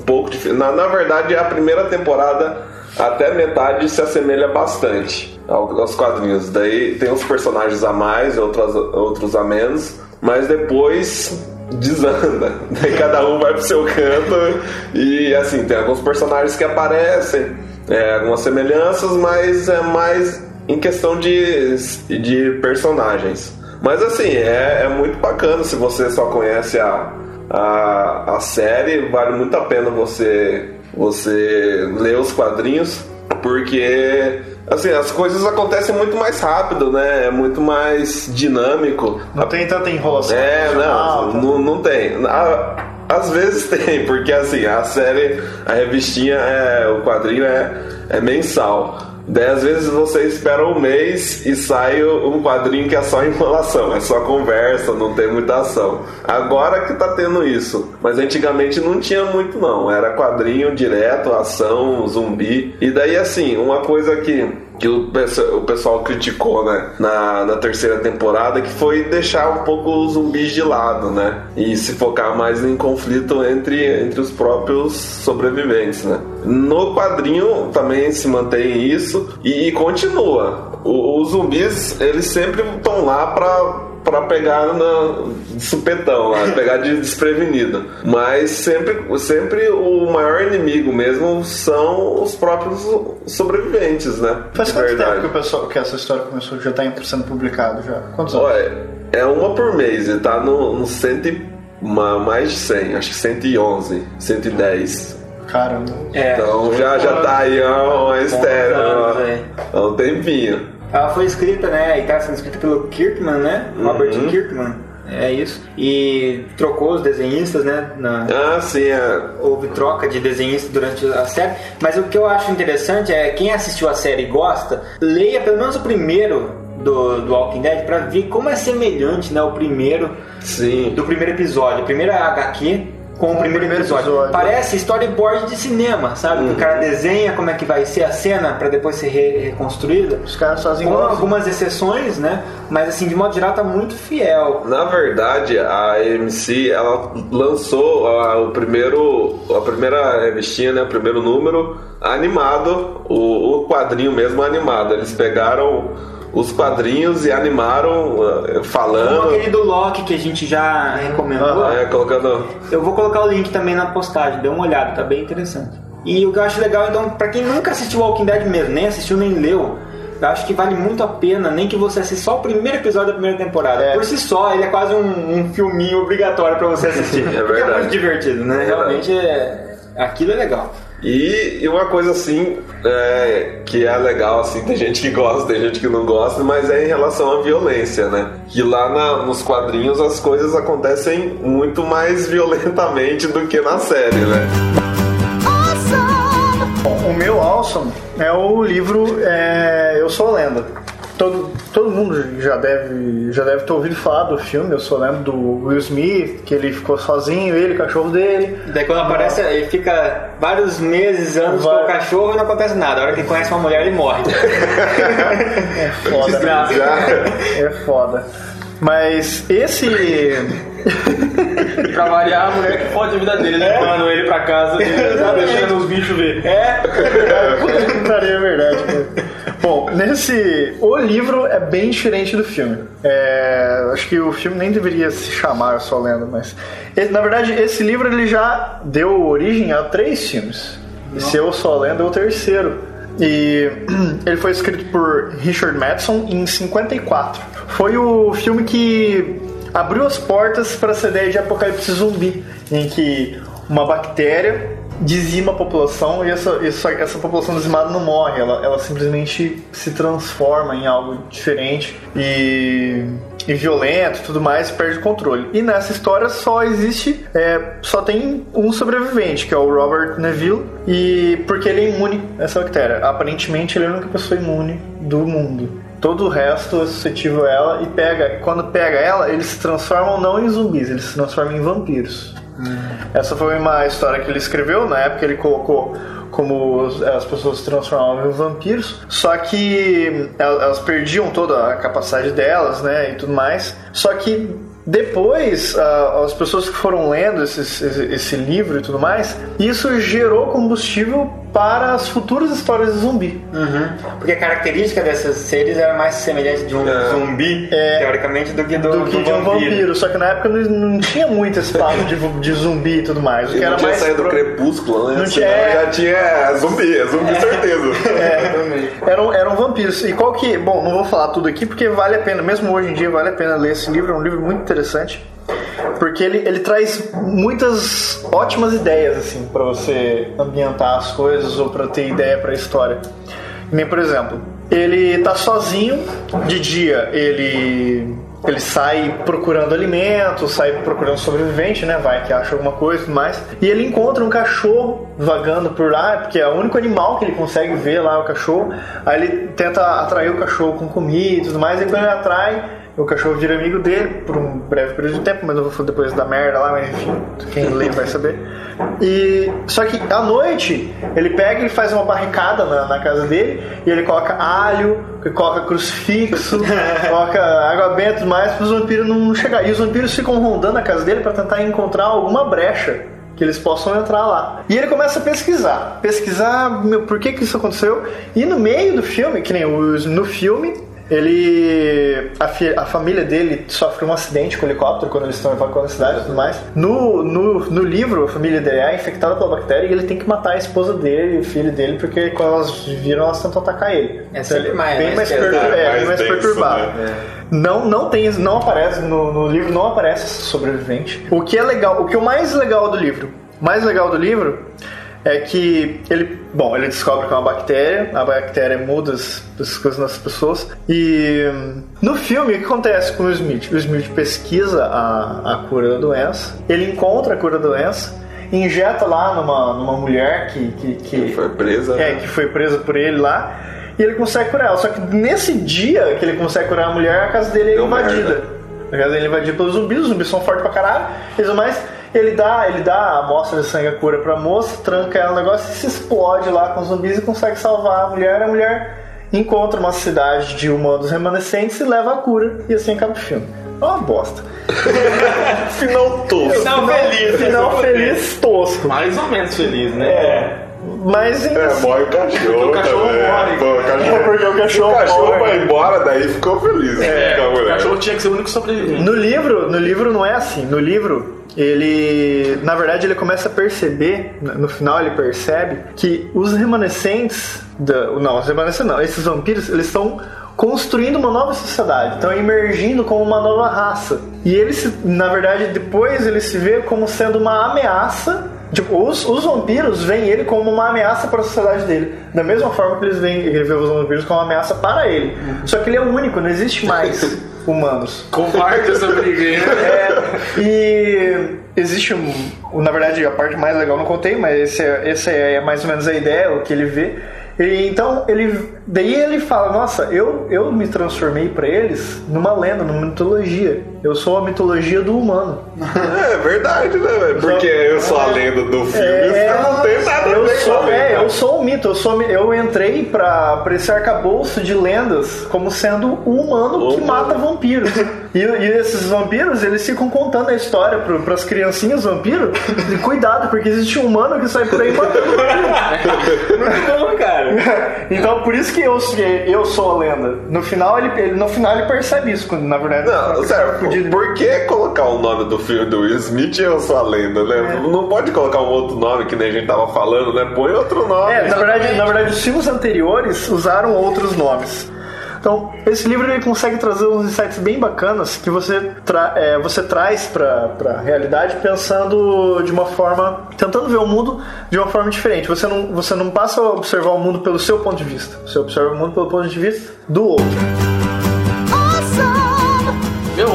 um pouco diferente. Na, na verdade, a primeira temporada até metade se assemelha bastante aos quadrinhos. Daí tem uns personagens a mais, outros, outros a menos, mas depois desanda. *laughs* Daí cada um vai pro seu canto e assim, tem alguns personagens que aparecem, é, algumas semelhanças, mas é mais em questão de, de personagens. Mas assim, é, é muito bacana se você só conhece a, a, a série, vale muito a pena você, você ler os quadrinhos, porque assim, as coisas acontecem muito mais rápido, né? É muito mais dinâmico. Não tem tanta enrolação. É, não, emocional, tá? não, não tem. A- Às vezes *laughs* tem, porque assim, a série, a revistinha, é, o quadrinho é, é mensal. Daí às vezes você espera um mês e sai um quadrinho que é só enrolação, é só conversa, não tem muita ação. Agora que tá tendo isso, mas antigamente não tinha muito não, era quadrinho direto, ação, zumbi. E daí assim, uma coisa que que o, pesso- o pessoal criticou, né, na, na terceira temporada, que foi deixar um pouco os zumbis de lado, né, e se focar mais em conflito entre, entre os próprios sobreviventes, né. No quadrinho também se mantém isso e, e continua. O- os zumbis, eles sempre estão lá pra pra pegar na, de supetão lá, *laughs* pegar de desprevenido. Mas sempre, sempre o maior inimigo mesmo são os próprios sobreviventes, né? Faz quanto verdade. tempo que, o pessoal, que essa história começou? Já tá sendo publicado já? Quantos anos? Olha, é uma por mês, ele tá no, no cento e, ma- mais de 100, acho que 111, 110. Caramba. É. Então já, já tá aí ó, uma estéreo, anos, ó, é. há um tempinho. Ela foi escrita, né? E tá sendo escrita pelo Kirkman, né? Robert Uhum. Kirkman. É isso. E trocou os desenhistas, né? Na, Ah, sim, é. houve troca de desenhista durante a série. Mas o que eu acho interessante é quem assistiu a série e gosta, leia pelo menos o primeiro do, do Walking Dead pra ver como é semelhante, né? O primeiro Sim. do primeiro episódio, a primeira HQ com o primeiro, primeiro episódio. episódio. Parece storyboard de cinema, sabe? Que o cara desenha como é que vai ser a cena pra depois ser re- reconstruída. Os caras fazem Com algumas exceções, né? Mas assim, de modo geral, tá muito fiel. Na verdade, a AMC ela lançou a, o primeiro, a primeira revistinha, né, o primeiro número animado, o, o quadrinho mesmo animado. Eles pegaram os quadrinhos e animaram eh, Como falando, aquele do Loki que a gente já recomendou. é, colocando Eu vou colocar o link também na postagem, dê uma olhada, tá bem interessante. E o que eu acho legal, então, pra quem nunca assistiu Walking Dead mesmo, nem assistiu nem leu, eu acho que vale muito a pena, nem que você assista só o primeiro episódio da primeira temporada. É. Por si só, ele é quase um, um filminho obrigatório pra você assistir. *laughs* Porque é verdade. muito divertido, né? É Realmente, é... aquilo é legal. E, e uma coisa assim é, que é legal, assim, tem gente que gosta, tem gente que não gosta, mas é em relação à violência, né? Que lá na- nos quadrinhos as coisas acontecem muito mais *laughs* violentamente do que na série, né? Bom, o meu Awesome é o livro é, Eu Sou a Lenda. Todo, todo mundo já deve, já deve ter ouvido falar do filme Eu Sou a Lenda do Will Smith, que ele ficou sozinho, ele, o cachorro dele. Daí quando aparece, ele fica vários meses, anos Vai. com o cachorro e não acontece nada. A hora que ele conhece uma mulher, ele morre. *laughs* É foda. Desgraça. *laughs* É foda. Mas esse. Pra variar, a mulher que fode a vida dele, levando ele pra casa, *laughs* tá deixando os bichos ver. É, Puta que pariu, é verdade. cara. Bom, nesse. O livro é bem diferente do filme. É, acho que o filme nem deveria se chamar Eu Sou a Lenda, mas. na verdade, esse livro ele já deu origem a três filmes. Esse Eu Sou a Lenda é o terceiro. E *clears throat* ele foi escrito por Richard Madison em 54. Foi o filme que abriu as portas para essa ideia de apocalipse zumbi, em que uma bactéria dizima a população e essa, essa, essa população dizimada não morre, ela, ela simplesmente se transforma em algo diferente e, e violento tudo mais, perde o controle. E nessa história só existe, é, só tem um sobrevivente, que é o Robert Neville, e porque ele é imune a essa bactéria. Aparentemente ele é a única pessoa imune do mundo. Todo o resto é suscetível a ela e pega. Quando pega ela, eles se transformam não em zumbis, eles se transformam em vampiros. Essa foi uma história que ele escreveu, na época ele colocou como as pessoas se transformavam em vampiros, só que el- elas perdiam toda a capacidade delas, né, e tudo mais. Só que depois, as pessoas que foram lendo esse, esse livro e tudo mais, isso gerou combustível para as futuras histórias de zumbi. Uhum. Porque a característica dessas seres era mais semelhante de um É. zumbi, É. teoricamente, do que do, do que do de um vampiro. vampiro. Só que na época não, não tinha muito esse papo de, de zumbi e tudo mais. O que não era tinha mais saído do pro- crepúsculo, né? Não Senão tinha- já tinha é, zumbi, é zumbi certeza. *laughs* Eram, eram vampiros. E qual que. Bom, não vou falar tudo aqui porque vale a pena, mesmo hoje em dia, vale a pena ler esse livro. É um livro muito interessante. Porque ele, ele traz muitas ótimas ideias, assim, para você ambientar as coisas ou para ter ideia para a história. Nem, por exemplo, ele tá sozinho, de dia ele. Ele sai procurando alimento, sai procurando sobrevivente, né? Vai que acha alguma coisa e tudo mais. E ele encontra um cachorro vagando por lá, porque é o único animal que ele consegue ver lá, o cachorro. Aí ele tenta atrair o cachorro com comida e tudo mais, e quando ele atrai, o cachorro vira amigo dele por um breve período de tempo, mas eu vou falar depois da merda lá, mas enfim, quem lê vai saber. E só que à noite ele pega e faz uma barricada na, na casa dele e ele coloca alho, coloca crucifixo, *laughs* coloca água benta e tudo mais para os vampiros não chegar. E os vampiros ficam rondando a casa dele para tentar encontrar alguma brecha que eles possam entrar lá. E ele começa a pesquisar, pesquisar meu, por que que isso aconteceu. E no meio do filme, que nem no filme, ele. A, fi- a família dele sofre um acidente com o helicóptero quando eles estão evacuando a cidade e tudo mais. No, no, no livro, a família dele é infectada pela bactéria e ele tem que matar a esposa dele e o filho dele, porque quando elas viram, elas tentam atacar ele. É sempre ele mais- bem mais mais, pesado, pertur- é, mais mais denso, perturbado. né? Não, não tem, não aparece no, no livro, não aparece esse sobrevivente. O que é legal, o que é o mais legal do livro, mais legal do livro é que ele, bom, ele descobre que é uma bactéria, a bactéria muda as, as coisas nas pessoas e hum, no filme o que acontece com o Smith? O Smith pesquisa a, a cura da doença, ele encontra a cura da doença, injeta lá numa, numa mulher que, que, que Foi presa. é, né? que foi presa por ele lá. E ele consegue curar ela. Só que nesse dia que ele consegue curar a mulher, a casa dele é Deu invadida. merda. A casa dele é invadida pelos zumbis, os zumbis são fortes pra caralho. E tudo mais. Ele dá, ele dá a amostra de sangue a cura pra moça, tranca ela no negócio e se explode lá com os zumbis e consegue salvar a mulher. A mulher encontra uma cidade de humanos remanescentes e leva a cura. E assim acaba o filme. É uma bosta. *laughs* Final tosco. Final feliz. Final feliz tosco. Mais ou menos feliz, né? É. Mas É, morre o cachorro. O cachorro também. morre. Pô, o cachorro, Porque o cachorro o cachorro morre. vai embora, daí ficou feliz. É, o cachorro tinha que ser o único sobrevivente. No livro, no livro não é assim. No livro, ele, na verdade, ele começa a perceber, no final ele percebe que os remanescentes, da, não, os remanescentes não, esses vampiros, eles estão construindo uma nova sociedade, estão emergindo como uma nova raça. E ele, se, na verdade, depois ele se vê como sendo uma ameaça. Tipo, os, os vampiros veem ele como uma ameaça para a sociedade dele. Da mesma forma que eles veem, ele vê os vampiros como uma ameaça para ele. Só que ele é o único, não existe mais *laughs* humanos. Comparta essa briga aí, né? E existe um. Na verdade, a parte mais legal eu não contei, mas esse é, essa é mais ou menos a ideia, o que ele vê. E, então, ele, daí ele fala: Nossa, eu, eu me transformei pra eles numa lenda, numa mitologia. Eu sou a mitologia do humano. É verdade, né, velho? Porque eu sou a lenda do filme, É, isso não tem nada a eu ver com a sou, é, lenda. eu sou um mito. Eu, sou, eu entrei pra, pra esse arcabouço de lendas como sendo o humano que Humano. mata vampiros. E, e esses vampiros, eles ficam contando a história pro, pras criancinhas vampiros. E cuidado, porque existe um humano que sai por aí matando vampiro. Muito bom, cara. *laughs* Então, por isso que eu, eu sou a lenda. No final, ele, ele- no final, ele percebe isso, quando, na verdade. Não, sério, Por que colocar o nome do filme do Will Smith e eu sou a lenda, né? É. Não pode colocar um outro nome que nem a gente tava falando, né? Põe outro nome. É, na verdade, na verdade, os filmes anteriores usaram outros nomes. Então, esse livro ele consegue trazer uns insights bem bacanas que você, tra é, você traz pra, pra realidade pensando de uma forma. tentando ver o mundo de uma forma diferente. Você não, você não passa a observar o mundo pelo seu ponto de vista, você observa o mundo pelo ponto de vista do outro.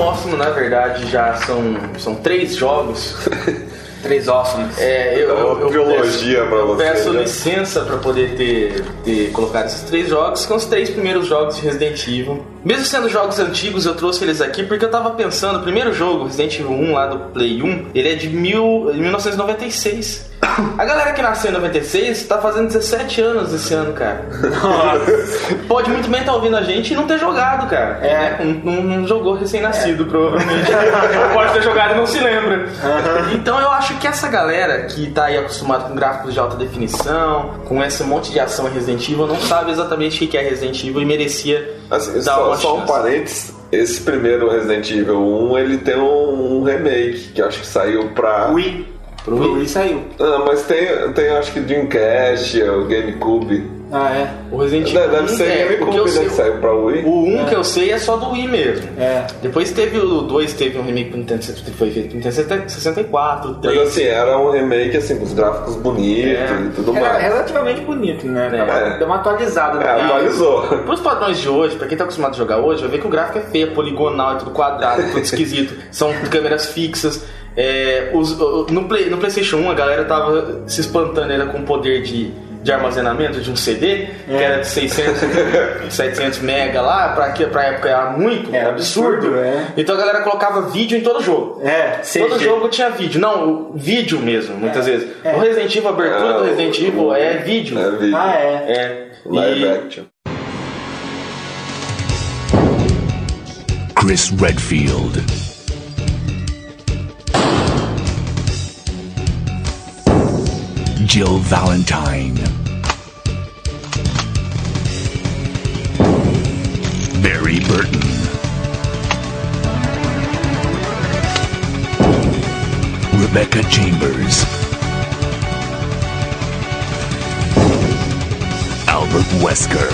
Ótimo, na verdade, já são, são três jogos. *laughs* Três ossos. É, eu, É uma eu, eu trilogia peço, pra eu você, peço né? licença pra poder ter, ter colocado esses três jogos, que são os três primeiros jogos de Resident Evil. Mesmo sendo jogos antigos, eu trouxe eles aqui porque eu tava pensando, o primeiro jogo, Resident Evil 1 lá do Play 1, ele é de mil, 1996. *coughs* A galera que nasceu em 96 tá fazendo 17 anos esse ano, cara. Pode muito bem estar ouvindo a gente e não ter jogado, cara. É. Não, não- não jogou recém-nascido, provavelmente. *laughs* Ou pode ter jogado e não se lembra. Então eu acho que essa galera que tá aí acostumada com gráficos de alta definição, com esse monte de ação em Resident Evil, não sabe exatamente o que é Resident Evil e merecia Assim, só, só um parênteses. Esse primeiro Resident Evil 1, ele tem um, um remake, que eu acho que saiu pra... Wii. Pro Wii saiu. Ah, mas tem, tem acho que Dreamcast, o GameCube. Ah, é. O Resident Evil Deve, deve 1 ser é, o que GameCube, eu né, sei- que saiu pra Wii. O 1 que eu sei é só do Wii mesmo. É. Depois teve o 2, teve um remake pro Nintendo 60, que foi feito pro Nintendo 64, o Mas 3. assim, era um remake assim, com os gráficos bonitos É. e tudo Era mais. relativamente bonito, né? É. Deu uma atualizada. É, né? atualizou. *laughs* Pros padrões de hoje, pra quem tá acostumado a jogar hoje, vai ver que o gráfico é feio, é poligonal, é tudo quadrado, é tudo esquisito. *laughs* São câmeras fixas. É, os- no, Play- no PlayStation 1, a galera tava se espantando era com o poder de, de armazenamento de um CD, que era de 600, 700 *laughs* mega lá, pra, que, pra época era muito, Era absurdo. absurdo, é. Então a galera colocava vídeo em todo jogo. É, Todo jogo tinha vídeo. Não, o vídeo mesmo, muitas vezes. é. O Resident Evil, a abertura Ah, do Resident o- Evil é vídeo. É vídeo. Ah, é. É. Live E- action. Chris Redfield. Jill Valentine. Barry Burton. Rebecca Chambers. Albert Wesker.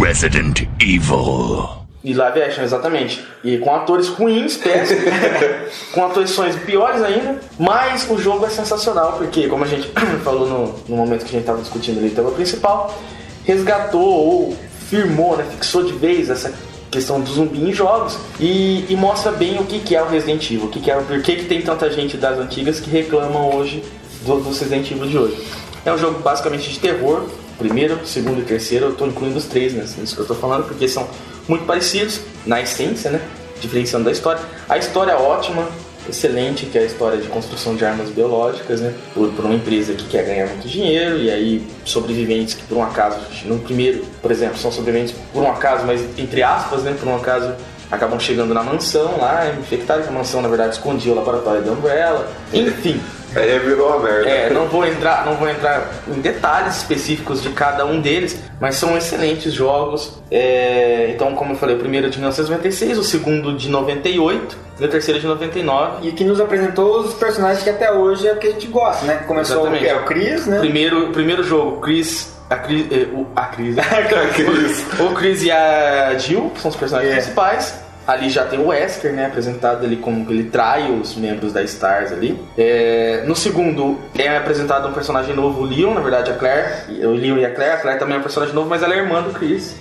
Resident Evil. E live action, exatamente. E com atores ruins, péssimos, *laughs* com atuações piores ainda, mas o jogo é sensacional, porque, como a gente *clears throat* falou no, no momento que a gente estava discutindo ali o tema principal, resgatou ou firmou, né, fixou de vez essa questão do zumbi em jogos e, e mostra bem o que, que é o Resident Evil, o que, que é, por que, que tem tanta gente das antigas que reclamam hoje do, do Resident Evil de hoje. É um jogo basicamente de terror, primeiro, segundo e terceiro, eu estou incluindo os três, né? Isso que eu estou falando, porque são muito parecidos na essência, né? Diferenciando da história. A história é ótima, excelente, que é a história de construção de armas biológicas, né? Por, por uma empresa que quer ganhar muito dinheiro, e aí sobreviventes que por um acaso, no primeiro, por exemplo, são sobreviventes por um acaso, mas entre aspas, né? Por um acaso acabam chegando na mansão lá, infectados, que a mansão na verdade escondia o laboratório da Umbrella. Enfim. Aí virou uma merda. É, não vou entrar, não vou entrar em detalhes específicos de cada um deles, mas são excelentes jogos. É, então, como eu falei, o primeiro é de 1996, o segundo de 98 e o terceiro de 99. E que nos apresentou os personagens que até hoje é o que a gente gosta, né? Começou Exatamente. o, que é o Chris, né? Primeiro, primeiro jogo, Chris. A Chris. eh, o- A Chris. *laughs* Chris. o Chris e a Jill são os personagens É. principais. Ali já tem o Wesker, né? Apresentado ali como ele trai os membros da Stars ali. É, no segundo é apresentado um personagem novo, o Leon, na verdade a Claire. O Leon e a Claire. A Claire também é um personagem novo, mas ela é irmã do Chris.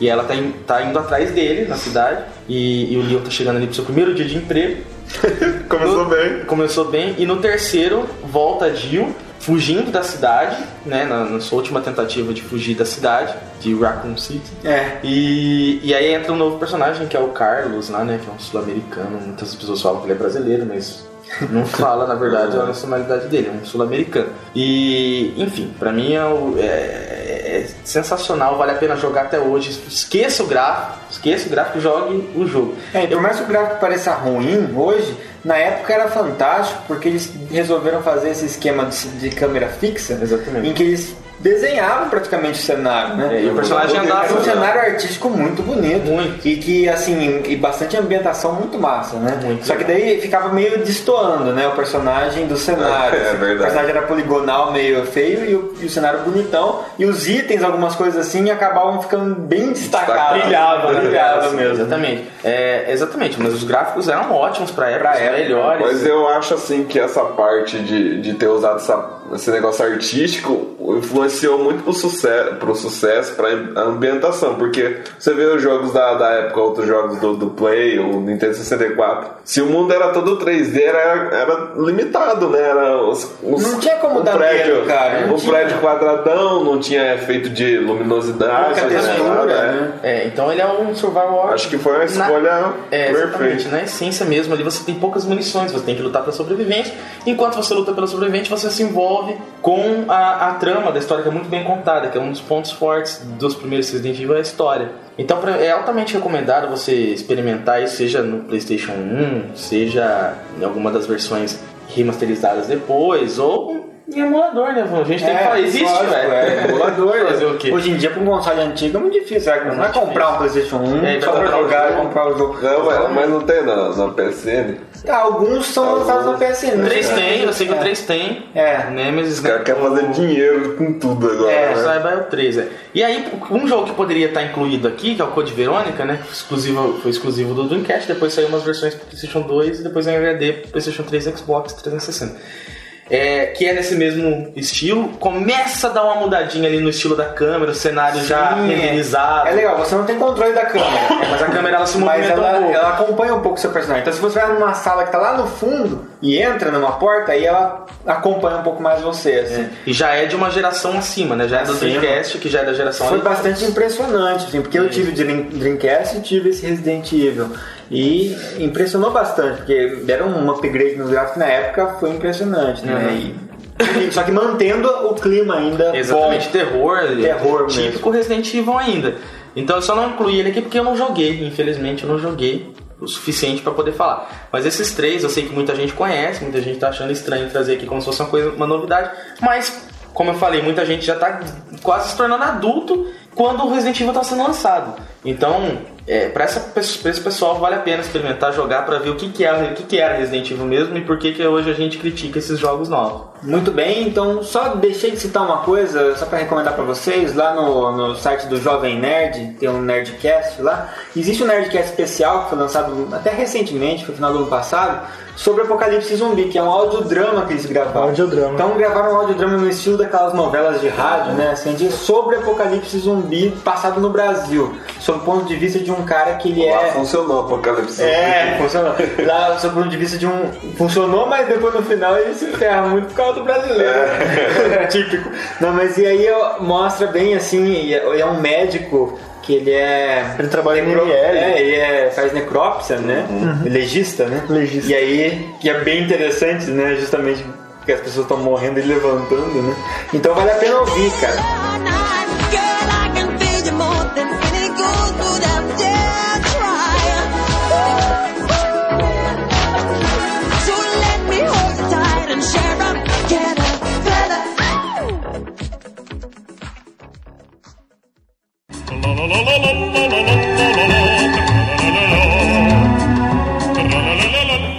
E ela tá, in- tá indo atrás dele na cidade. E, e o Leon tá chegando ali pro seu primeiro dia de emprego. *laughs* Começou No- bem. Começou bem. E no terceiro, volta a Jill, fugindo da cidade, né? Na, na sua última tentativa de fugir da cidade, de Raccoon City. É. E, e aí entra um novo personagem, que é o Carlos, lá, né? Que é um sul-americano. Muitas pessoas falam que ele é brasileiro, mas *laughs* não fala, na verdade, a nacionalidade dele. É um sul-americano. E, enfim, pra mim é, é- é sensacional. Vale a pena jogar até hoje. Esqueça o gráfico. Esqueça o gráfico e jogue o jogo. É, por mais que o gráfico pareça ruim hoje, na época era fantástico porque eles resolveram fazer esse esquema de, de câmera fixa, Exatamente. em que eles desenhavam praticamente o cenário, né? É, e o personagem andava- Era um cenário artístico muito bonito. Muito. E que, assim, e bastante ambientação muito massa, né? Muito Só que daí ficava meio destoando, né? O personagem do cenário. É, *laughs* é assim. verdade. O personagem era poligonal, meio feio, e o, e o cenário bonitão. E os itens, algumas coisas assim, acabavam ficando bem destacados. Brilhava, brilhava mesmo. Exatamente. É, exatamente, mas os gráficos eram ótimos pra época, Pra época. Melhores. Mas eu acho assim que essa parte de, de ter usado essa- esse negócio artístico influenciou muito pro sucesso, pro sucesso, pra ambientação, porque você vê os jogos da, da época, outros jogos do, do Play, o Nintendo 64, se o mundo era todo 3D, era, era limitado, né? Era os, os- Não tinha como um dar prédio, medo, cara, não Um tinha. prédio quadradão, não tinha efeito de luminosidade, Pouca né? textura, Nada, né? É, então ele é um survival horror. Acho que foi uma Na- escolha É, exatamente. perfeita. Na essência mesmo, ali você tem poucas munições, você tem que lutar pela sobrevivência. Enquanto você luta pela sobrevivência, você se envolve com a, a trama da história, que é muito bem contada, que é um dos pontos fortes dos primeiros Resident Evil, é a história. Então é altamente recomendado você experimentar isso, seja no PlayStation 1, seja em alguma das versões remasterizadas depois, ou em emulador, né? A gente tem que falar, existe, velho. É, emulador. Fazer o quê? Hoje em dia, para um console antigo é muito difícil. Sabe? Não vai comprar um PlayStation 1 É, só vai pra comprar o jogar e jogo. comprar o jogo. Não, mas, mas não tem na, na PSN. Ah, alguns são lançados na PSN. O 3 né? tem, eu sei que o É. 3 tem. É. Nemesis, Os caras querem fazer dinheiro com tudo agora. É, né? Saiba é o 3, é. E aí, um jogo que poderia estar incluído aqui, que é o Code Verônica, né? Exclusivo, foi exclusivo do Dreamcast, depois saiu umas versões pro PlayStation 2 e depois em HD pro PlayStation 3 e Xbox 360. É, que é nesse mesmo estilo, começa a dar uma mudadinha ali no estilo da câmera, o cenário já Sim, é. renderizado. É legal, você não tem controle da câmera. *laughs* Mas a câmera ela se Mas movimenta ela, um pouco. ela acompanha um pouco o seu personagem. Então, se você vai numa sala que tá lá no fundo e entra numa porta, aí ela acompanha um pouco mais você. Assim. E já é de uma geração acima, né? Já é do. Dreamcast, que já é da geração Foi ali. bastante impressionante, assim, porque eu tive Dream- Dreamcast e tive esse Resident Evil. E impressionou bastante, porque deram um upgrade nos gráficos na época, foi impressionante, né? E- só que mantendo o clima ainda Exatamente, bom. terror, Terror típico Resident Evil ainda. Então eu só não incluí ele aqui porque eu não joguei, infelizmente eu não joguei o suficiente pra poder falar. Mas esses três eu sei que muita gente conhece, muita gente tá achando estranho trazer aqui como se fosse uma coisa, uma novidade, mas como eu falei, muita gente já tá quase se tornando adulto quando o Resident Evil tá sendo lançado. Então, é, para esse pessoal vale a pena experimentar jogar para ver o que, que, é, o que, que era Resident Evil mesmo e por que, que hoje a gente critica esses jogos novos. Muito bem, então só deixei de citar uma coisa, só para recomendar para vocês, lá no, no site do Jovem Nerd, tem um Nerdcast lá. Existe um Nerdcast especial que foi lançado até recentemente, foi no final do ano passado, sobre Apocalipse Zumbi, que é um audiodrama que eles gravaram. Audiodrama. Então gravaram um audiodrama no estilo daquelas novelas de rádio, né? Assim, de- sobre Apocalipse Zumbi passado no Brasil, sob o ponto de vista de um cara que ele Lá é. funcionou Apocalipse. É, funcionou. Lá, sob o ponto de vista de um. Funcionou, mas depois no final ele se ferra muito por causa do brasileiro. *laughs* Típico. Não, mas e aí mostra bem assim, e é é um médico que ele é. Ele trabalha em necro- ML. É, ele é, faz necrópsia, né? Legista, né? Legista. E aí, que é bem interessante, né? Justamente porque as pessoas estão morrendo e levantando, né? Então vale a pena ouvir, cara.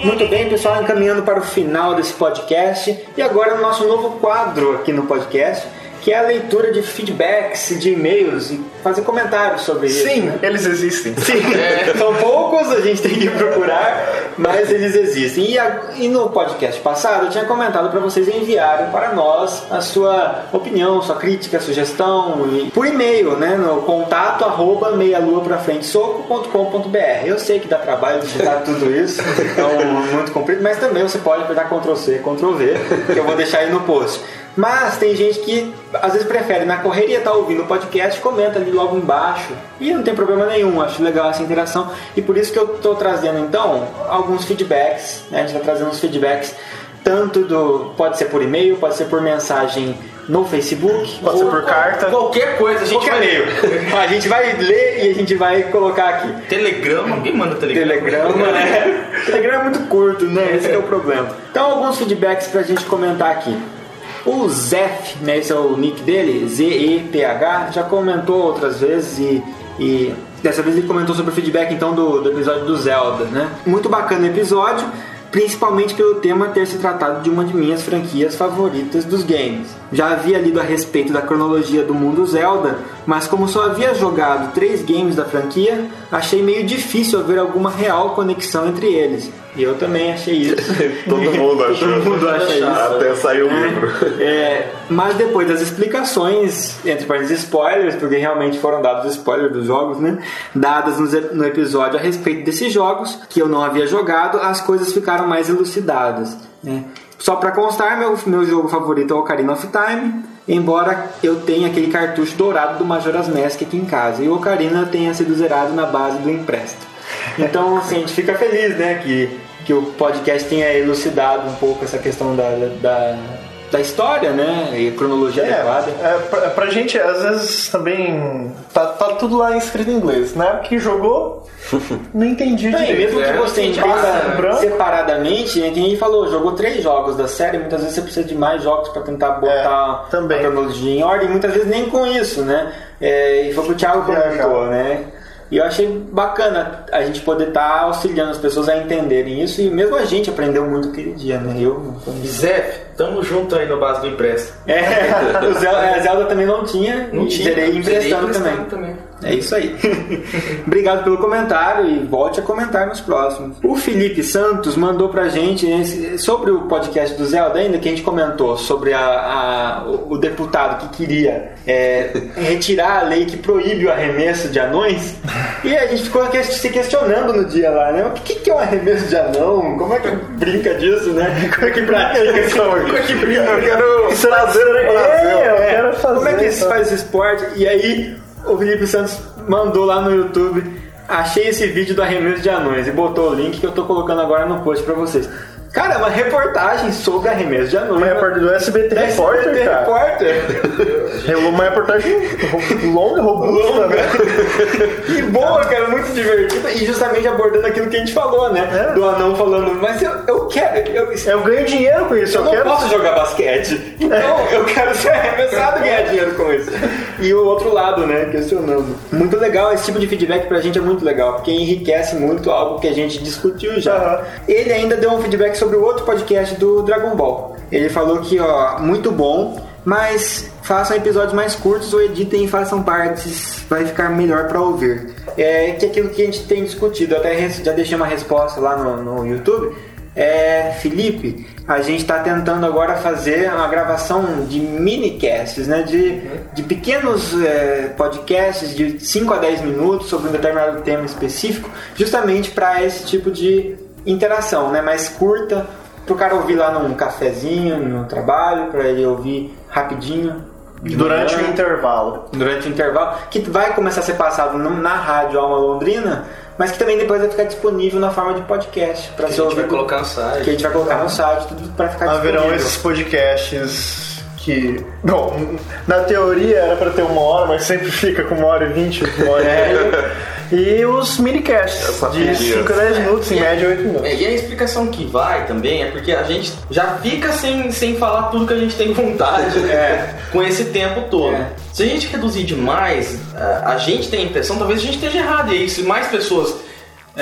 Muito bem, pessoal, encaminhando para o final desse podcast. E agora o nosso novo quadro aqui no podcast, que é a leitura de feedbacks de e-mails e fazer comentários sobre isso. Sim, né? eles existem. Sim, *laughs* são poucos, a gente tem que procurar, mas eles existem. E, a- e no podcast passado eu tinha comentado para vocês enviarem para nós a sua opinião, sua crítica, sugestão, e, por e-mail, né? No contato arroba meialuaprafrentesoco.com.br. Eu sei que dá trabalho digitar tudo isso, então muito comprido, mas também você pode apertar Ctrl C, Ctrl V, que eu vou deixar aí no post. Mas tem gente que às vezes prefere na correria estar ouvindo o podcast, comenta ali logo embaixo. E não tem problema nenhum, acho legal essa interação. E por isso que eu estou trazendo então alguns feedbacks. Né? A gente está trazendo uns feedbacks tanto do. Pode ser por e-mail, pode ser por mensagem no Facebook. Pode ser por carta. Qualquer coisa, a gente Qualquer vai e-mail. *laughs* a gente vai ler e a gente vai colocar aqui. Telegrama, alguém manda telegrama. Telegrama, *laughs* né? Telegrama é muito curto, né? Esse que é o problema. Então, alguns feedbacks pra gente comentar aqui. O Zef, né? Esse é o nick dele, Z-E-P-H, já comentou outras vezes e, e dessa vez ele comentou sobre o feedback então do, do episódio do Zelda, né? Muito bacana o episódio, principalmente pelo tema ter se tratado de uma de minhas franquias favoritas dos games. Já havia lido a respeito da cronologia do mundo Zelda, mas como só havia jogado três games da franquia, achei meio difícil haver alguma real conexão entre eles. E eu também achei isso. *laughs* Todo mundo *laughs* achou. Todo mundo acha isso. Até saiu o livro. É, mas depois das explicações, entre parênteses spoilers, porque realmente foram dados spoilers dos jogos, né? Dadas no, no episódio a respeito desses jogos, que eu não havia jogado, as coisas ficaram mais elucidadas. Né? Só pra constar, meu, meu jogo favorito é o Ocarina of Time, embora eu tenha aquele cartucho dourado do Majora's Mask aqui em casa. E o Ocarina tenha sido zerado na base do empréstimo. Então, assim, a gente fica feliz, né, que, que o podcast tenha elucidado um pouco essa questão da, da, da história, né, e cronologia adequada. É, é, pra, pra gente, às vezes também tá, tá tudo lá escrito em inglês, né? Que jogou, *laughs* não entendi direito. mesmo que É, você entenda separadamente, né, a gente falou, jogou três jogos da série, muitas vezes você precisa de mais jogos para tentar botar É, também. a cronologia em ordem, muitas vezes nem com isso, né? É, e foi o que o Thiago comentou, né? E eu achei bacana a gente poder estar auxiliando as pessoas a entenderem isso e mesmo a gente aprendeu muito aquele dia, né? Eu, Zé, tamo junto aí no base do empréstimo. É, o Zelda, a Zelda também não tinha, Não tinha, zerei emprestando também. também. É isso aí. *laughs* Obrigado pelo comentário e volte a comentar nos próximos. O Felipe Santos mandou pra gente sobre o podcast do Zelda ainda, que a gente comentou sobre a, a- o o deputado que queria é, *laughs* retirar a lei que proíbe o arremesso de anões. E a gente ficou se questionando no dia lá, né? O que, que é um arremesso de anão? Como é que brinca disso, né? *laughs* Como é que pratica? Como é que brinca? Eu quero fazer no Brasil, eu é. quero fazer, Como é que se tá? faz esse esporte? E aí o Felipe Santos mandou lá no YouTube. Achei esse vídeo do arremesso de anões e botou o link que eu tô colocando agora no post pra vocês. Cara, é uma reportagem sobre arremesso de anões. Uma reportagem do SBT Da Repórter, SBT cara. Repórter. É uma reportagem longa, robusta, né? E boa, cara, muito divertida. E justamente abordando aquilo que a gente falou, né? É. Do anão falando, mas eu, eu quero. eu, Eu ganho dinheiro com isso, eu eu, não quero. posso jogar basquete. Então eu quero ser arremessado e ganhar dinheiro com isso. E o outro lado, né? Questionando. Muito legal, esse tipo de feedback pra gente é muito legal, porque enriquece muito algo que a gente discutiu já. Aham. Ele ainda deu um feedback sobre o outro podcast do Dragon Ball. Ele falou que, ó, muito bom, mas façam episódios mais curtos ou editem e façam partes, vai ficar melhor pra ouvir. É que aquilo que a gente tem discutido, até já deixei uma resposta lá no, no YouTube. É, Felipe, a gente está tentando agora fazer uma gravação de minicasts, né? De, de pequenos é, podcasts de 5 a 10 minutos sobre um determinado tema específico, justamente para esse tipo de interação, né? Mais curta, para o cara ouvir lá num cafezinho, no trabalho, para ele ouvir rapidinho. Durante o intervalo. durante o intervalo, que vai começar a ser passado na rádio Alma Londrina, mas que também depois vai ficar disponível na forma de podcast para A ser gente vai ouvido. colocar no site. Que a gente vai colocar no site, tudo para ficar Haverão disponível. esses podcasts que. Bom, na teoria era pra ter uma hora, mas sempre fica com uma hora e vinte, uma hora e meia. *laughs* E os minicasts de pedinha. 5 a 10 minutos, em média 8 minutos. É, e a explicação que vai também é porque a gente já fica sem, sem falar tudo que a gente tem vontade É. com esse tempo todo. É. Se a gente reduzir demais, a, a gente tem a impressão, talvez a gente esteja errado. E aí, se mais pessoas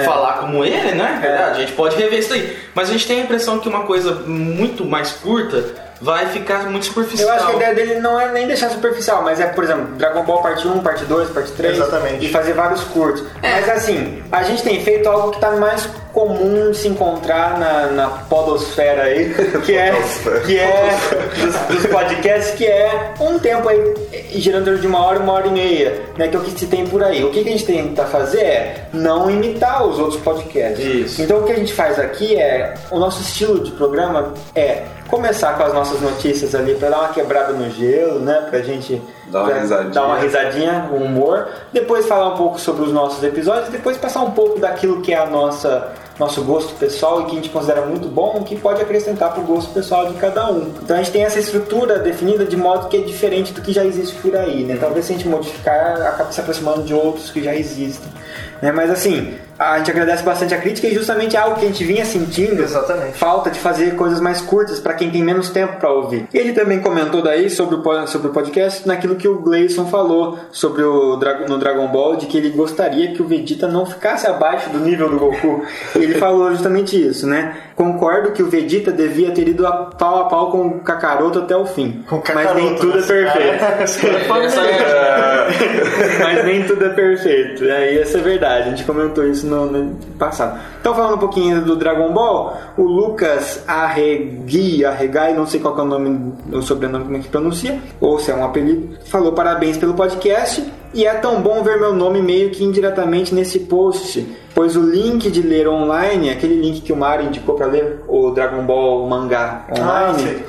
falar como ele, né? É. A gente pode rever isso aí. Mas a gente tem a impressão que uma coisa muito mais curta vai ficar muito Eu superficial. acho que a ideia dele não é nem deixar superficial, mas é, por exemplo, Dragon Ball parte 1, parte 2, parte 3. Exatamente. E fazer vários curtos. Mas assim, a gente tem feito algo que tá mais comum se encontrar na, na podosfera aí, *laughs* que é, que é dos, dos podcasts, que é um tempo aí girando de uma hora, uma hora e meia, né? Que é o que se tem por aí. O que, que a gente tenta fazer é não imitar os outros podcasts. Isso. Então o que a gente faz aqui é, o nosso estilo de programa é começar com as nossas notícias ali para dar uma quebrada no gelo, né? Pra gente Dar uma risadinha. dar uma risadinha, um humor, depois falar um pouco sobre os nossos episódios, depois passar um pouco daquilo que é a nossa nosso gosto pessoal e que a gente considera muito bom, que pode acrescentar para o gosto pessoal de cada um. Então a gente tem essa estrutura definida de modo que é diferente do que já existe por aí, né? Talvez se a gente modificar, acabe se aproximando de outros que já existem. Né? Mas assim, a gente agradece bastante a crítica e justamente é algo que a gente vinha sentindo Exatamente. falta de fazer coisas mais curtas para quem tem menos tempo para ouvir. Ele também comentou daí sobre o, sobre o podcast naquilo que o Gleison falou sobre o no Dragon Ball de que ele gostaria que o Vegeta não ficasse abaixo do nível do Goku. Ele falou justamente isso, né? Concordo que o Vegeta devia ter ido a pau a pau com o Kakaroto até o fim. O mas nem tudo é né? perfeito. Cara fala *laughs* Essa mesmo. é- Mas nem tudo é perfeito. É, e essa é verdade. A gente comentou isso no, no passado. Então, falando um pouquinho do Dragon Ball, o Lucas Arregui, Arregai, não sei qual é o nome, o sobrenome, como é que pronuncia, ou se é um apelido, falou parabéns pelo podcast. E é tão bom ver meu nome meio que indiretamente nesse post, pois o link de ler online, aquele link que o Mario indicou para ler, o Dragon Ball mangá Ah, online, sei.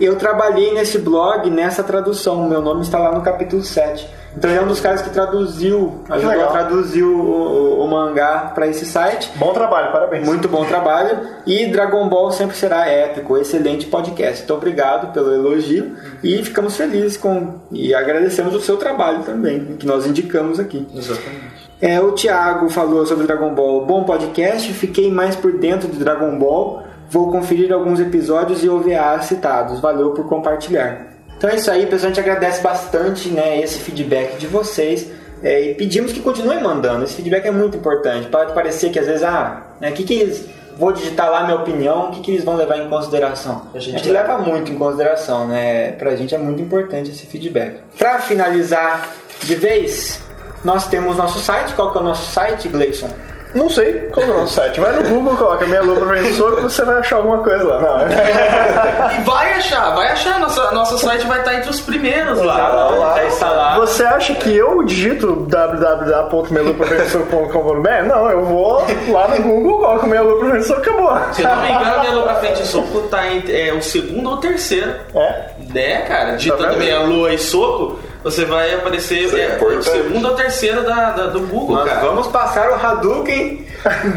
eu trabalhei nesse blog, nessa tradução. Meu nome está lá no capítulo 7. Então ele é um dos caras que traduziu, ajudou legal. a traduzir o, o- o mangá para esse site. Bom trabalho, parabéns. Muito bom trabalho. E Dragon Ball sempre será épico, excelente podcast. Então obrigado pelo elogio e ficamos felizes com e agradecemos o seu trabalho também, que nós indicamos aqui. Exatamente. É, o Thiago falou sobre Dragon Ball. Bom podcast, fiquei mais por dentro de Dragon Ball. Vou conferir alguns episódios e OVA citados. Valeu por compartilhar. Então é isso aí, pessoal. A gente agradece bastante né, esse feedback de vocês. é, e pedimos que continuem mandando. Esse feedback é muito importante. Pode parecer que às vezes, ah, né, que que eles. Vou digitar lá minha opinião, o que, que eles vão levar em consideração? A A gente gente, leva muito em consideração, né? Pra gente é muito importante esse feedback. Pra finalizar de vez, nós temos nosso site. Qual que é o nosso site, Gleison? Não sei qual é o nosso site. Vai no Google, coloca minha lupa professor que você vai achar alguma coisa lá. Não, é- *laughs* vai achar, vai achar. Nossa, nosso site vai estar entre os primeiros lá. lá, já está lá. Você acha que eu digito www.meluprofessor.com.br? Não, eu vou lá no Google, coloco minha lupa professor acabou. Se eu não me engano, minha lua pra frente e soco tá entre é, o segundo ou o terceiro. É? Né, cara? Digitando vendo? meia lua e soco, você vai aparecer Isso é é, o segundo ou terceiro da, da- do Google, Nós cara. vamos passar o Hadouken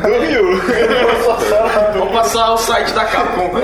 do Ryu. *laughs* Vamos passar o site da Capcom. *laughs*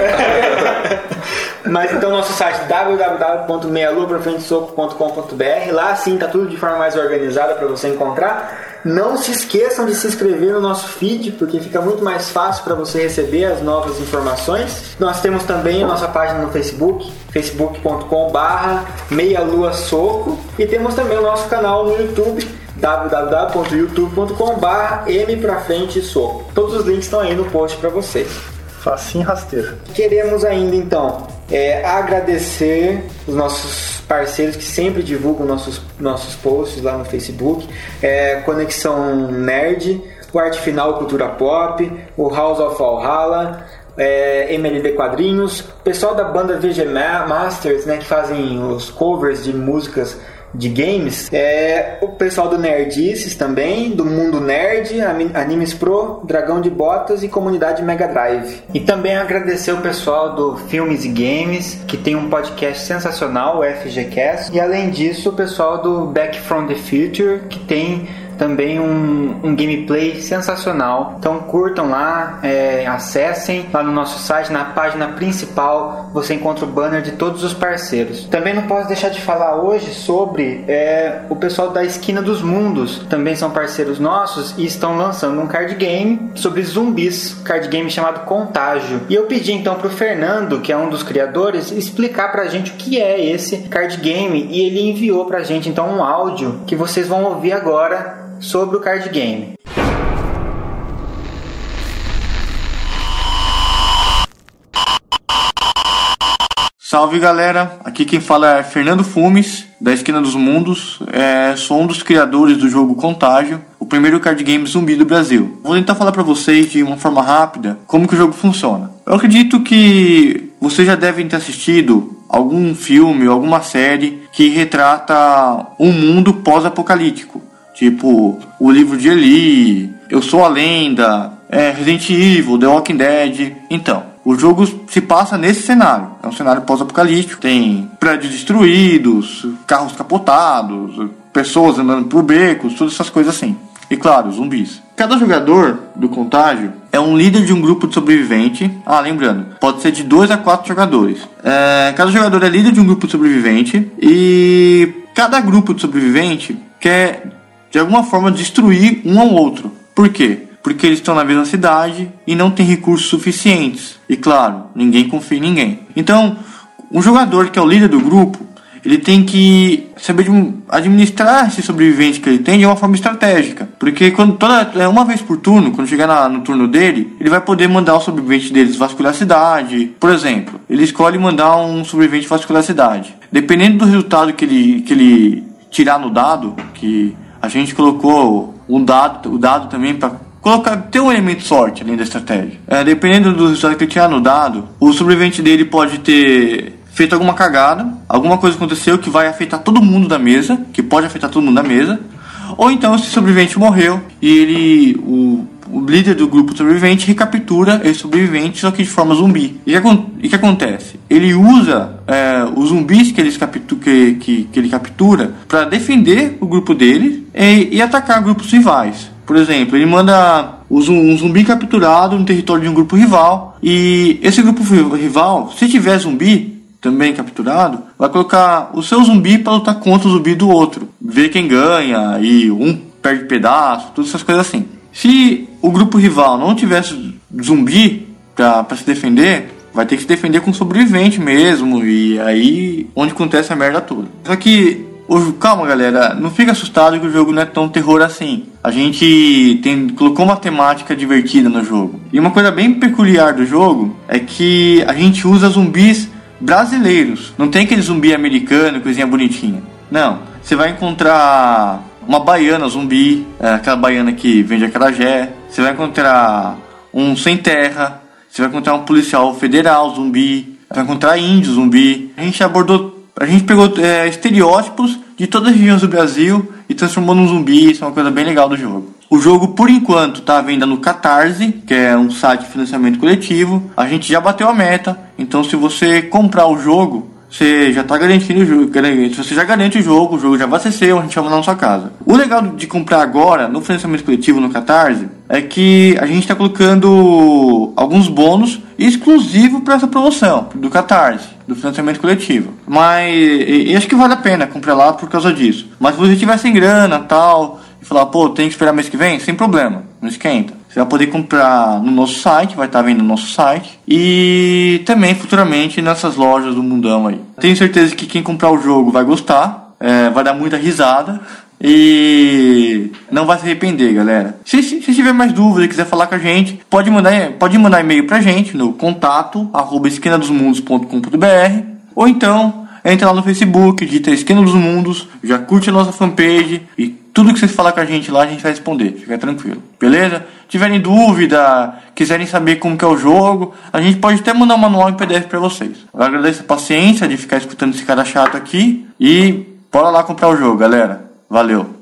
Mas então nosso site www.meialuaprafrentesoco.com.br Lá sim tá tudo de forma mais organizada para você encontrar. Não se esqueçam de se inscrever no nosso feed, porque fica muito mais fácil para você receber as novas informações. Nós temos também a nossa página no Facebook, facebook.com/barra meia lua soco, e temos também o nosso canal no YouTube www.youtube.com.br M pra frente soco. Todos os links estão aí no post para vocês. Facinho rasteiro. Queremos ainda então é, agradecer os nossos parceiros que sempre divulgam nossos, nossos posts lá no Facebook, é, Conexão Nerd, o Arte Final Cultura Pop, o House of Valhalla, é, MLB Quadrinhos, o pessoal da banda VG Ma- Masters, né, que fazem os covers de músicas de games, é o pessoal do Nerdices também, do Mundo Nerd, Animes Pro, Dragão de Botas e Comunidade Mega Drive. E também agradecer o pessoal do Filmes e Games, que tem um podcast sensacional, o FGCast, e além disso o pessoal do Back from the Future, que tem também um, um gameplay sensacional. Então curtam lá, é, acessem lá no nosso site, na página principal você encontra o banner de todos os parceiros. Também não posso deixar de falar hoje sobre é, o pessoal da Esquina dos Mundos, também são parceiros nossos e estão lançando um card game sobre zumbis, card game chamado Contágio. E eu pedi então pro Fernando, que é um dos criadores, explicar pra gente o que é esse card game e ele enviou pra gente então um áudio que vocês vão ouvir agora sobre o card game. Salve galera, aqui quem fala é Fernando Fumes, da Esquina dos Mundos. É, sou um dos criadores do jogo Contágio, o primeiro card game zumbi do Brasil. Vou tentar falar pra vocês de uma forma rápida como que o jogo funciona. Eu acredito que vocês já devem ter assistido algum filme ou alguma série que retrata um mundo pós-apocalíptico. Tipo, o livro de Eli, Eu Sou a Lenda, é, Resident Evil, The Walking Dead. Então, o jogo se passa nesse cenário. É um cenário pós-apocalíptico. Tem prédios destruídos, carros capotados, pessoas andando por becos, todas essas coisas assim. E claro, zumbis. Cada jogador do contágio é um líder de um grupo de sobrevivente. Ah, lembrando, pode ser de 2 a 4 jogadores. É, cada jogador é líder de um grupo de sobrevivente e cada grupo de sobrevivente quer de alguma forma destruir um ao outro. Por quê? Porque eles estão na mesma cidade e não tem recursos suficientes. E claro, ninguém confia em ninguém. Então, um jogador que é o líder do grupo, ele tem que saber administrar esse sobrevivente que ele tem de uma forma estratégica. Porque quando toda é, uma vez por turno, quando chegar na- no turno dele, ele vai poder mandar o sobrevivente deles vasculhar a cidade. Por exemplo, ele escolhe mandar um sobrevivente vasculhar a cidade. Dependendo do resultado que ele, que ele tirar no dado, que a gente colocou um dado, o dado também para colocar ter um elemento sorte além da estratégia. É, dependendo do resultado que ele tirar no dado, o sobrevivente dele pode ter feito alguma cagada, alguma coisa aconteceu que vai afetar todo mundo da mesa, que pode afetar todo mundo da mesa, ou então esse sobrevivente morreu e ele o, o líder do grupo sobrevivente recaptura esse sobrevivente só que de forma zumbi. E o que, acontece? Ele usa é, os zumbis que, que, que, que ele captura para defender o grupo dele e, e atacar grupos rivais. Por exemplo, ele manda um zumbi capturado no território de um grupo rival e esse grupo ri- rival, se tiver zumbi também capturado, vai colocar o seu zumbi para lutar contra o zumbi do outro, ver quem ganha e um perde pedaço, todas essas coisas assim. Se o grupo rival não tivesse zumbi para se defender, vai ter que se defender com sobrevivente mesmo e aí onde acontece a merda toda. Só que calma galera, não fica assustado que o jogo não é tão terror assim. A gente tem, colocou uma temática divertida no jogo. E uma coisa bem peculiar do jogo é que a gente usa zumbis brasileiros. Não tem aquele zumbi americano, coisinha bonitinha. Não. Você vai encontrar uma baiana zumbi, é, aquela baiana que vende acarajé. Você vai encontrar um sem terra. Você vai encontrar um policial federal zumbi. Vai encontrar índio zumbi. A gente abordou a gente pegou é, estereótipos de todas as regiões do Brasil e transformou num zumbi. Isso é uma coisa bem legal do jogo. O jogo, por enquanto, está à venda no Catarse, que é um site de financiamento coletivo. A gente já bateu a meta, então se você comprar o jogo, você já está garantindo o jogo. você já garante o jogo, o jogo já vai seu, a gente vai mandar na sua casa. O legal de comprar agora no financiamento coletivo no Catarse é que a gente está colocando alguns bônus exclusivos para essa promoção do Catarse, do financiamento coletivo. Mas e- e acho que vale a pena comprar lá por causa disso. Mas se você tiver sem grana tal e falar, pô, tem que esperar mês que vem, sem problema, não esquenta. Você vai poder comprar no nosso site, vai estar vendo no nosso site e também futuramente nessas lojas do mundão aí. Tenho certeza que quem comprar o jogo vai gostar, é, vai dar muita risada e não vai se arrepender, galera. Se, se, se tiver mais dúvida e quiser falar com a gente, pode mandar, pode mandar e-mail pra gente no contato arroba ou então entra lá no Facebook, digita Esquina dos Mundos, já curte a nossa fanpage e tudo que vocês falar com a gente lá a gente vai responder, fica tranquilo, beleza? Tiverem dúvida, quiserem saber como que é o jogo, a gente pode até mandar um manual em PDF para vocês. Eu agradeço a paciência de ficar escutando esse cara chato aqui e bora lá comprar o jogo, galera. Valeu.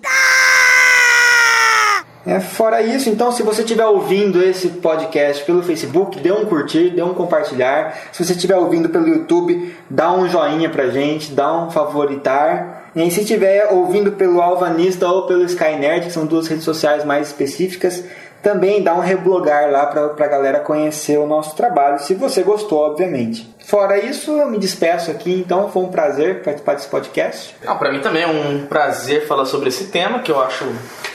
É, fora isso, então, se você estiver ouvindo esse podcast pelo Facebook, dê um curtir, dê um compartilhar. Se você estiver ouvindo pelo YouTube, dá um joinha pra gente, dá um favoritar. E se estiver ouvindo pelo Alvanista ou pelo Skynerd, que são duas redes sociais mais específicas, também dá um reblogar lá pra, pra galera conhecer o nosso trabalho, se você gostou, obviamente. Fora isso, eu me despeço aqui, então foi um prazer participar desse podcast. Pra mim também é um prazer falar sobre esse tema que eu acho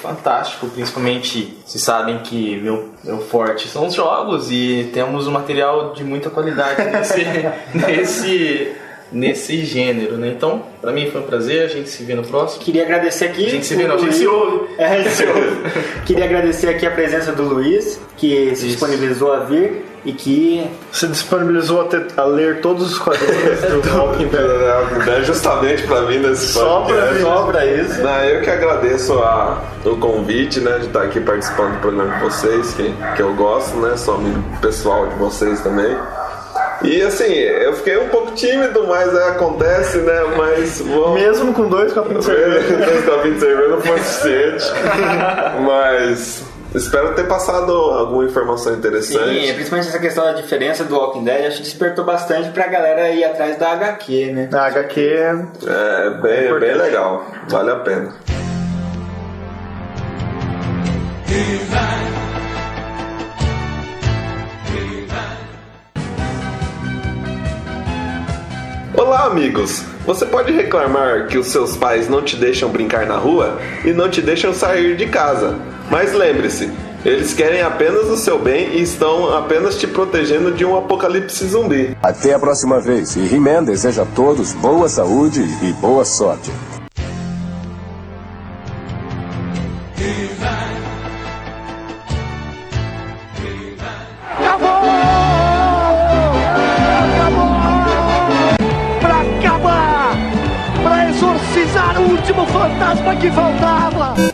fantástico, principalmente se sabem que meu, meu forte são os jogos e temos um material de muita qualidade nesse, *laughs* nesse, nesse gênero, né? Então, pra mim foi um prazer, a gente se vê no próximo. Queria agradecer aqui. A gente se vê, não, a gente se ouve. É, a gente se ouve. *laughs* Queria agradecer aqui a presença do Luiz, que se disponibilizou a vir e que se disponibilizou a, ter- a ler todos os quadrinhos do *laughs* Walking Dead. É justamente pra mim nesse Só mim. Só pra isso. Não, eu que agradeço a, o convite, né, de estar aqui participando do programa de vocês, que, que eu gosto, né, sou amigo pessoal de vocês também. E assim, eu fiquei um pouco tímido, mas é, acontece, né, mas vou... Mesmo com dois copinhos de cerveja. *laughs* Dois copinhos de cerveja não foi suficiente. mas espero ter passado alguma informação interessante. Sim, principalmente essa questão da diferença do Walking Dead, acho que despertou bastante pra galera ir atrás da HQ, né? A HQ é É bem, bem legal, vale a pena. Olá, amigos! Você pode reclamar que os seus pais não te deixam brincar na rua e não te deixam sair de casa. Mas lembre-se, eles querem apenas o seu bem e estão apenas te protegendo de um apocalipse zumbi. Até a próxima vez. E He-Man deseja a todos boa saúde e boa sorte. Último fantasma que faltava!